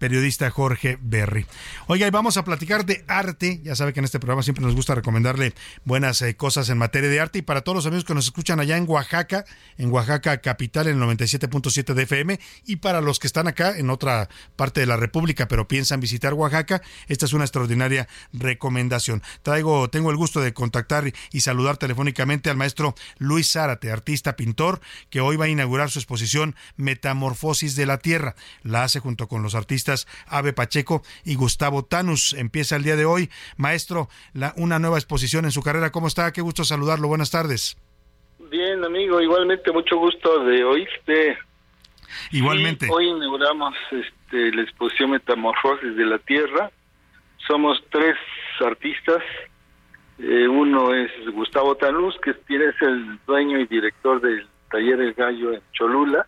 periodista Jorge Berry. Oiga, y vamos a platicar de arte. Ya sabe que en este programa siempre nos gusta recomendarle buenas eh, cosas en materia de arte. Y para todos los amigos que nos escuchan allá en Oaxaca, en Oaxaca capital, en el 97.7 de FM, y para los que están acá en otra parte de la República, pero piensan visitar Oaxaca, esta es una extraordinaria recomendación. Traigo, tengo el gusto de contactar y saludar telefónicamente al maestro Luis Zárate, artista pintor, que hoy va a inaugurar su exposición Metamorfosis de la Tierra. La hace junto con los artistas Ave Pacheco y Gustavo Tanus. Empieza el día de hoy. Maestro, la, una nueva exposición en su carrera. ¿Cómo está? Qué gusto saludarlo. Buenas tardes. Bien, amigo. Igualmente, mucho gusto de oírte. Igualmente. hoy inauguramos este, la exposición Metamorfosis de la Tierra. Somos tres artistas. Eh, uno es Gustavo Tanús, que es el dueño y director del Taller El Gallo en Cholula.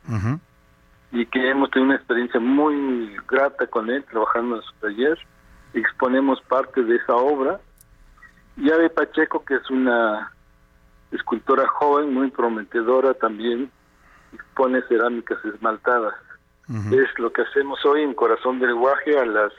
Y que hemos tenido una experiencia muy grata con él, trabajando en su taller. Exponemos parte de esa obra. Y Ave Pacheco, que es una escultora joven, muy prometedora también, expone cerámicas esmaltadas. Es lo que hacemos hoy en Corazón del Guaje a las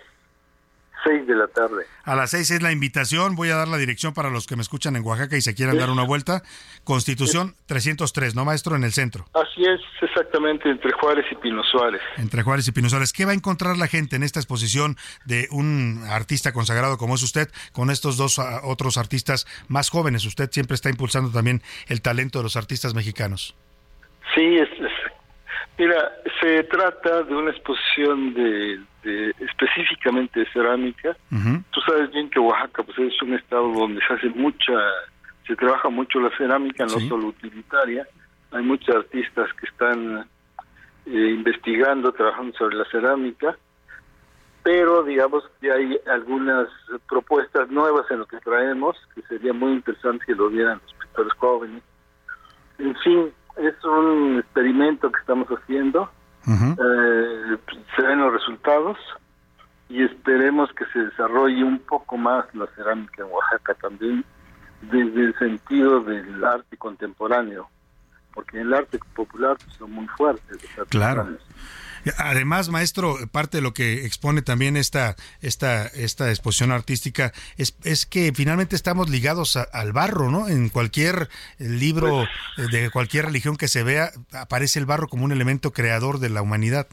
6 de la tarde. A las seis es la invitación. Voy a dar la dirección para los que me escuchan en Oaxaca y se quieran dar una vuelta. Constitución 303, ¿no, maestro? En el centro. Así es, exactamente, entre Juárez y Pino Suárez. Entre Juárez y Pino Suárez. ¿Qué va a encontrar la gente en esta exposición de un artista consagrado como es usted, con estos dos ah, otros artistas más jóvenes? Usted siempre está impulsando también el talento de los artistas mexicanos. Sí, es, es- mira, se trata de una exposición de, de- específicamente de cerámica. Tú sabes bien que Oaxaca pues es un estado donde se hace mucha, se trabaja mucho la cerámica, no solo utilitaria. Hay muchos artistas que están eh, investigando, trabajando sobre la cerámica, pero digamos que hay algunas propuestas nuevas en lo que traemos que sería muy interesante que lo vieran los pintores jóvenes. En fin, es un experimento que estamos haciendo. Eh, se ven los resultados y esperemos que se desarrolle un poco más la cerámica en Oaxaca también desde el sentido del arte contemporáneo, porque en el arte popular pues, son muy fuertes. los Claro. Además, maestro, parte de lo que expone también esta, esta, esta exposición artística es, es que finalmente estamos ligados a- al barro, ¿no? En cualquier libro eh, de cualquier religión que se vea, aparece el barro como un elemento creador de la humanidad.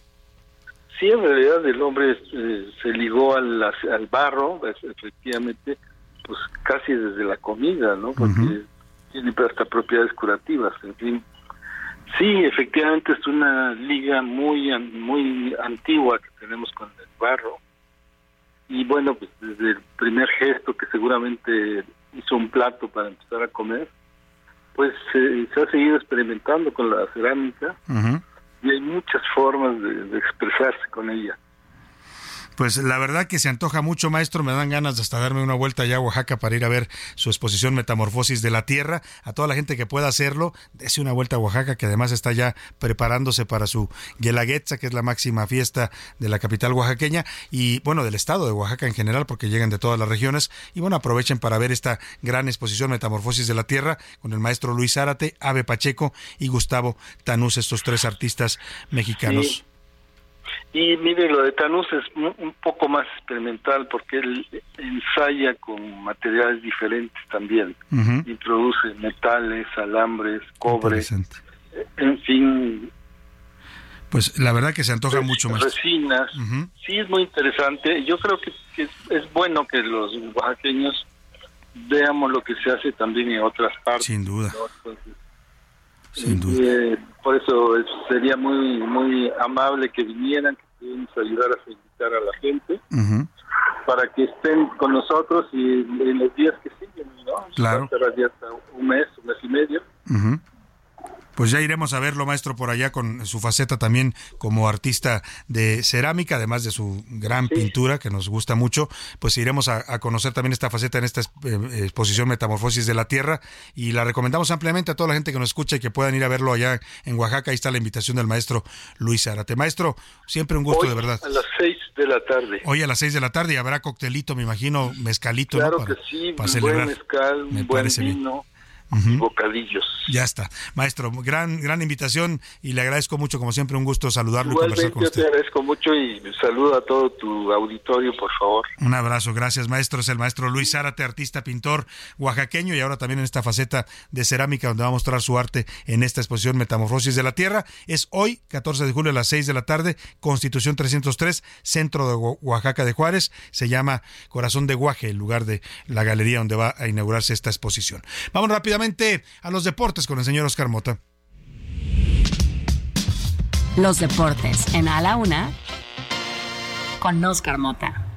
Sí, en realidad el hombre eh, se ligó al, al barro, efectivamente, pues casi desde la comida, ¿no? Porque tiene hasta propiedades curativas, en fin. Sí, efectivamente es una liga muy muy antigua que tenemos con el barro. Y bueno, pues desde el primer gesto que seguramente hizo un plato para empezar a comer, pues eh, se ha seguido experimentando con la cerámica y hay muchas formas de, de expresarse con ella. Pues la verdad que se antoja mucho, maestro. Me dan ganas de hasta darme una vuelta allá a Oaxaca para ir a ver su exposición Metamorfosis de la Tierra. A toda la gente que pueda hacerlo, dése una vuelta a Oaxaca, que además está ya preparándose para su Guelaguetza, que es la máxima fiesta de la capital oaxaqueña y, bueno, del estado de Oaxaca en general, porque llegan de todas las regiones. Y, bueno, aprovechen para ver esta gran exposición Metamorfosis de la Tierra con el maestro Luis Zárate, Ave Pacheco y Gustavo Tanús, estos tres artistas mexicanos. Y mire, lo de Tanús es un poco más experimental porque él ensaya con materiales diferentes también. Introduce metales, alambres, cobre, en fin, Pues la verdad que se antoja mucho, maestro. resinas. Sí, es muy interesante. Yo creo que, que es, es bueno que los oaxaqueños veamos lo que se hace también en otras partes. Sin duda. ¿no? Entonces, Sin duda. eh, por eso es- sería muy muy amable que vinieran, que pudieran ayudar a felicitar a la gente para que estén con nosotros y en los días que siguen, ¿no? Claro. Hasta un mes, un mes y medio. Ujú. Pues ya iremos a verlo, maestro, por allá con su faceta también como artista de cerámica, además de su gran pintura que nos gusta mucho. Pues iremos a, a conocer también esta faceta en esta eh, exposición Metamorfosis de la Tierra y la recomendamos ampliamente a toda la gente que nos escucha y que puedan ir a verlo allá en Oaxaca. Ahí está la invitación del maestro Luis Zárate. Maestro, siempre un gusto, Hoy de verdad. A las seis de la tarde. Hoy a las seis de la tarde y habrá coctelito, me imagino, mezcalito, Claro ¿no? que sí, para un celebrar. buen mezcal, un Me buen parece bien. Ujú. bocadillos. Ya está. Maestro, gran, gran invitación y le agradezco mucho, como siempre, un gusto saludarlo y conversar con yo te usted. agradezco mucho y saludo a todo tu auditorio, por favor. Un abrazo, gracias maestro. Es el maestro Luis Zárate, artista, pintor oaxaqueño y ahora también en esta faceta de cerámica donde va a mostrar su arte en esta exposición Metamorfosis de la Tierra. Es hoy, 14 de julio a las 6 de la tarde, Constitución 303, centro de Oa- Oaxaca de Juárez. Se llama Corazón de Guaje, el lugar de la galería donde va a inaugurarse esta exposición. Vamos rápidamente a los deportes con el señor Oscar Mota. Los deportes en A la Una con Oscar Mota.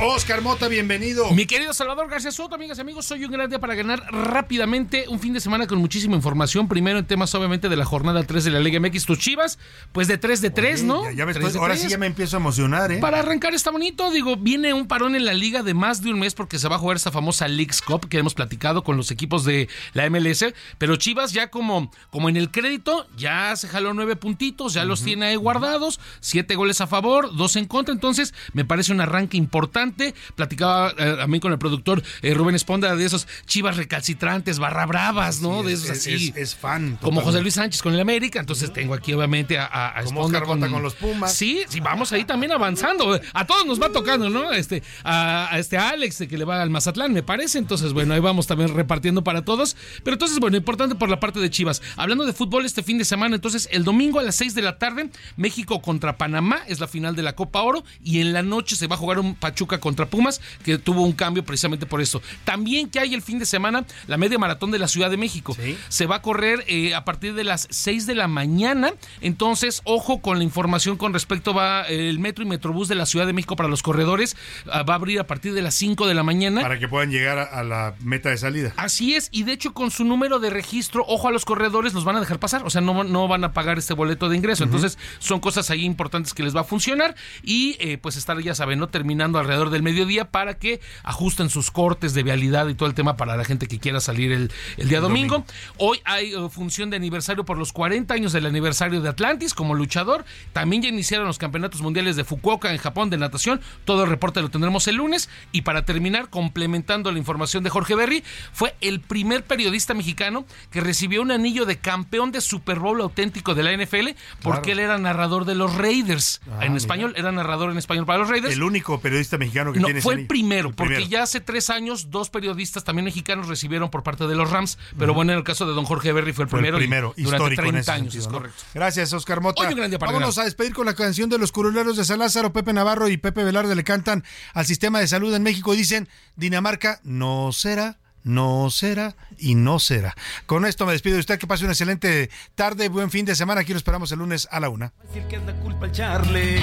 Oscar Mota, bienvenido. Mi querido Salvador García Soto, amigas y amigos, soy un gran día para ganar rápidamente un fin de semana con muchísima información. Primero en temas, obviamente, de la jornada 3 de la Liga MX. Tus chivas, pues de 3 de 3, ¿no? Ya, ya me 3 estoy- de ahora 3. sí ya me empiezo a emocionar, ¿eh? Para arrancar está bonito, digo, viene un parón en la liga de más de un mes porque se va a jugar esta famosa Leagues Cup que hemos platicado con los equipos de la MLS, pero Chivas ya como, como en el crédito, ya se jaló nueve puntitos, ya los tiene ahí guardados, siete goles a favor, dos en contra, entonces me parece un arranque importante. Platicaba eh, también con el productor eh, Rubén Esponda de esos Chivas recalcitrantes, barra bravas, ¿no? de esos es, así. es- es fan. como José. Luis Sánchez con el América, entonces tengo aquí obviamente a, a, a Como Esponda Mota con los Pumas. Sí, sí, vamos ahí también avanzando. A todos nos va tocando, ¿no? Este, a, a este Alex que le va al Mazatlán, me parece. Entonces, bueno, ahí vamos también repartiendo para todos. Pero entonces, bueno, importante por la parte de Chivas. Hablando de fútbol este fin de semana, entonces, el domingo a las 6 de la tarde, México contra Panamá es la final de la Copa Oro. Y en la noche se va a jugar un Pachuca contra Pumas, que tuvo un cambio precisamente por eso. También que hay el fin de semana la media maratón de la Ciudad de México. Se va a correr eh, a partir de las 6 de la mañana. Entonces, ojo con la información con respecto va el metro y metrobús de la Ciudad de México para los corredores. ah, va a abrir a partir de las 5 de la mañana. Para que puedan llegar a, a la meta de salida. Así es, y de hecho con su número de registro, ojo a los corredores, los van a dejar pasar, o sea, no, no van a pagar este boleto de ingreso. Entonces, son cosas ahí importantes que les va a funcionar y eh, pues estar, ya saben, ¿no? Terminando alrededor del mediodía para que ajusten sus cortes de vialidad y todo el tema para la gente que quiera salir el, el día domingo. domingo. Hoy hay eh, función de aniversario por los 40 años del aniversario de Atlantis como luchador. También ya iniciaron los campeonatos mundiales de Fukuoka en Japón de natación. Todo el reporte lo tendremos el lunes. Y para terminar, complementando la información de Jorge Berry, fue el primer periodista mexicano que recibió un anillo de campeón de Super Bowl auténtico de la NFL porque él era narrador de los Raiders. Ah, en mira. español, era narrador en español para los Raiders. El único periodista mexicano que No, fue el primero, El porque primero. ya hace tres años dos periodistas también mexicanos recibieron por parte de los Rams, pero bueno, en el caso de don Jorge Berry fue el Fue primero. el y primero, durante histórico en 30 ese años, sentido, es ¿no? correcto. Gracias, Oscar Mota. Hoy un gran día para Vámonos ganar. a despedir con la canción de los curuleros de San Lázaro. Pepe Navarro y Pepe Velarde le cantan al sistema de salud en México. Dicen, Dinamarca no será, no será y no será. Con esto me despido de usted. Que pase una excelente tarde, buen fin de semana. Aquí lo esperamos el lunes a la una. decir que es la culpa el Charlie,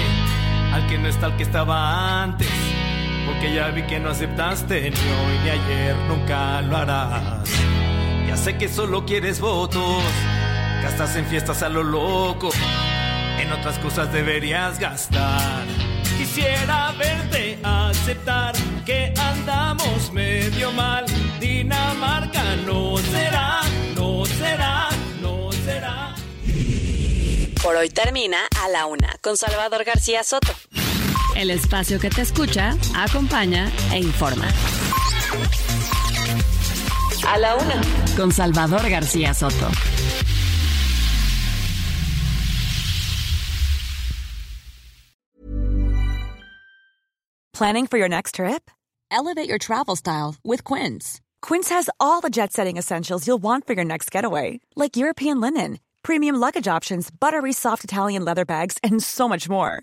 al que no está el que estaba antes, porque ya vi que no aceptaste ni hoy ni ayer, nunca lo harás. Ya sé que solo quieres votos, gastas en fiestas a lo loco, en otras cosas deberías gastar. Quisiera verte aceptar que andamos medio mal. Dinamarca no será, no será, no será. Por hoy termina A la Una con Salvador García Soto. El espacio que te escucha, acompaña e informa. A la Una con Salvador García Soto. Planning for your next trip? Elevate your travel style with Quince. Quince has all the jet setting essentials you'll want for your next getaway, like European linen, premium luggage options, buttery soft Italian leather bags, and so much more.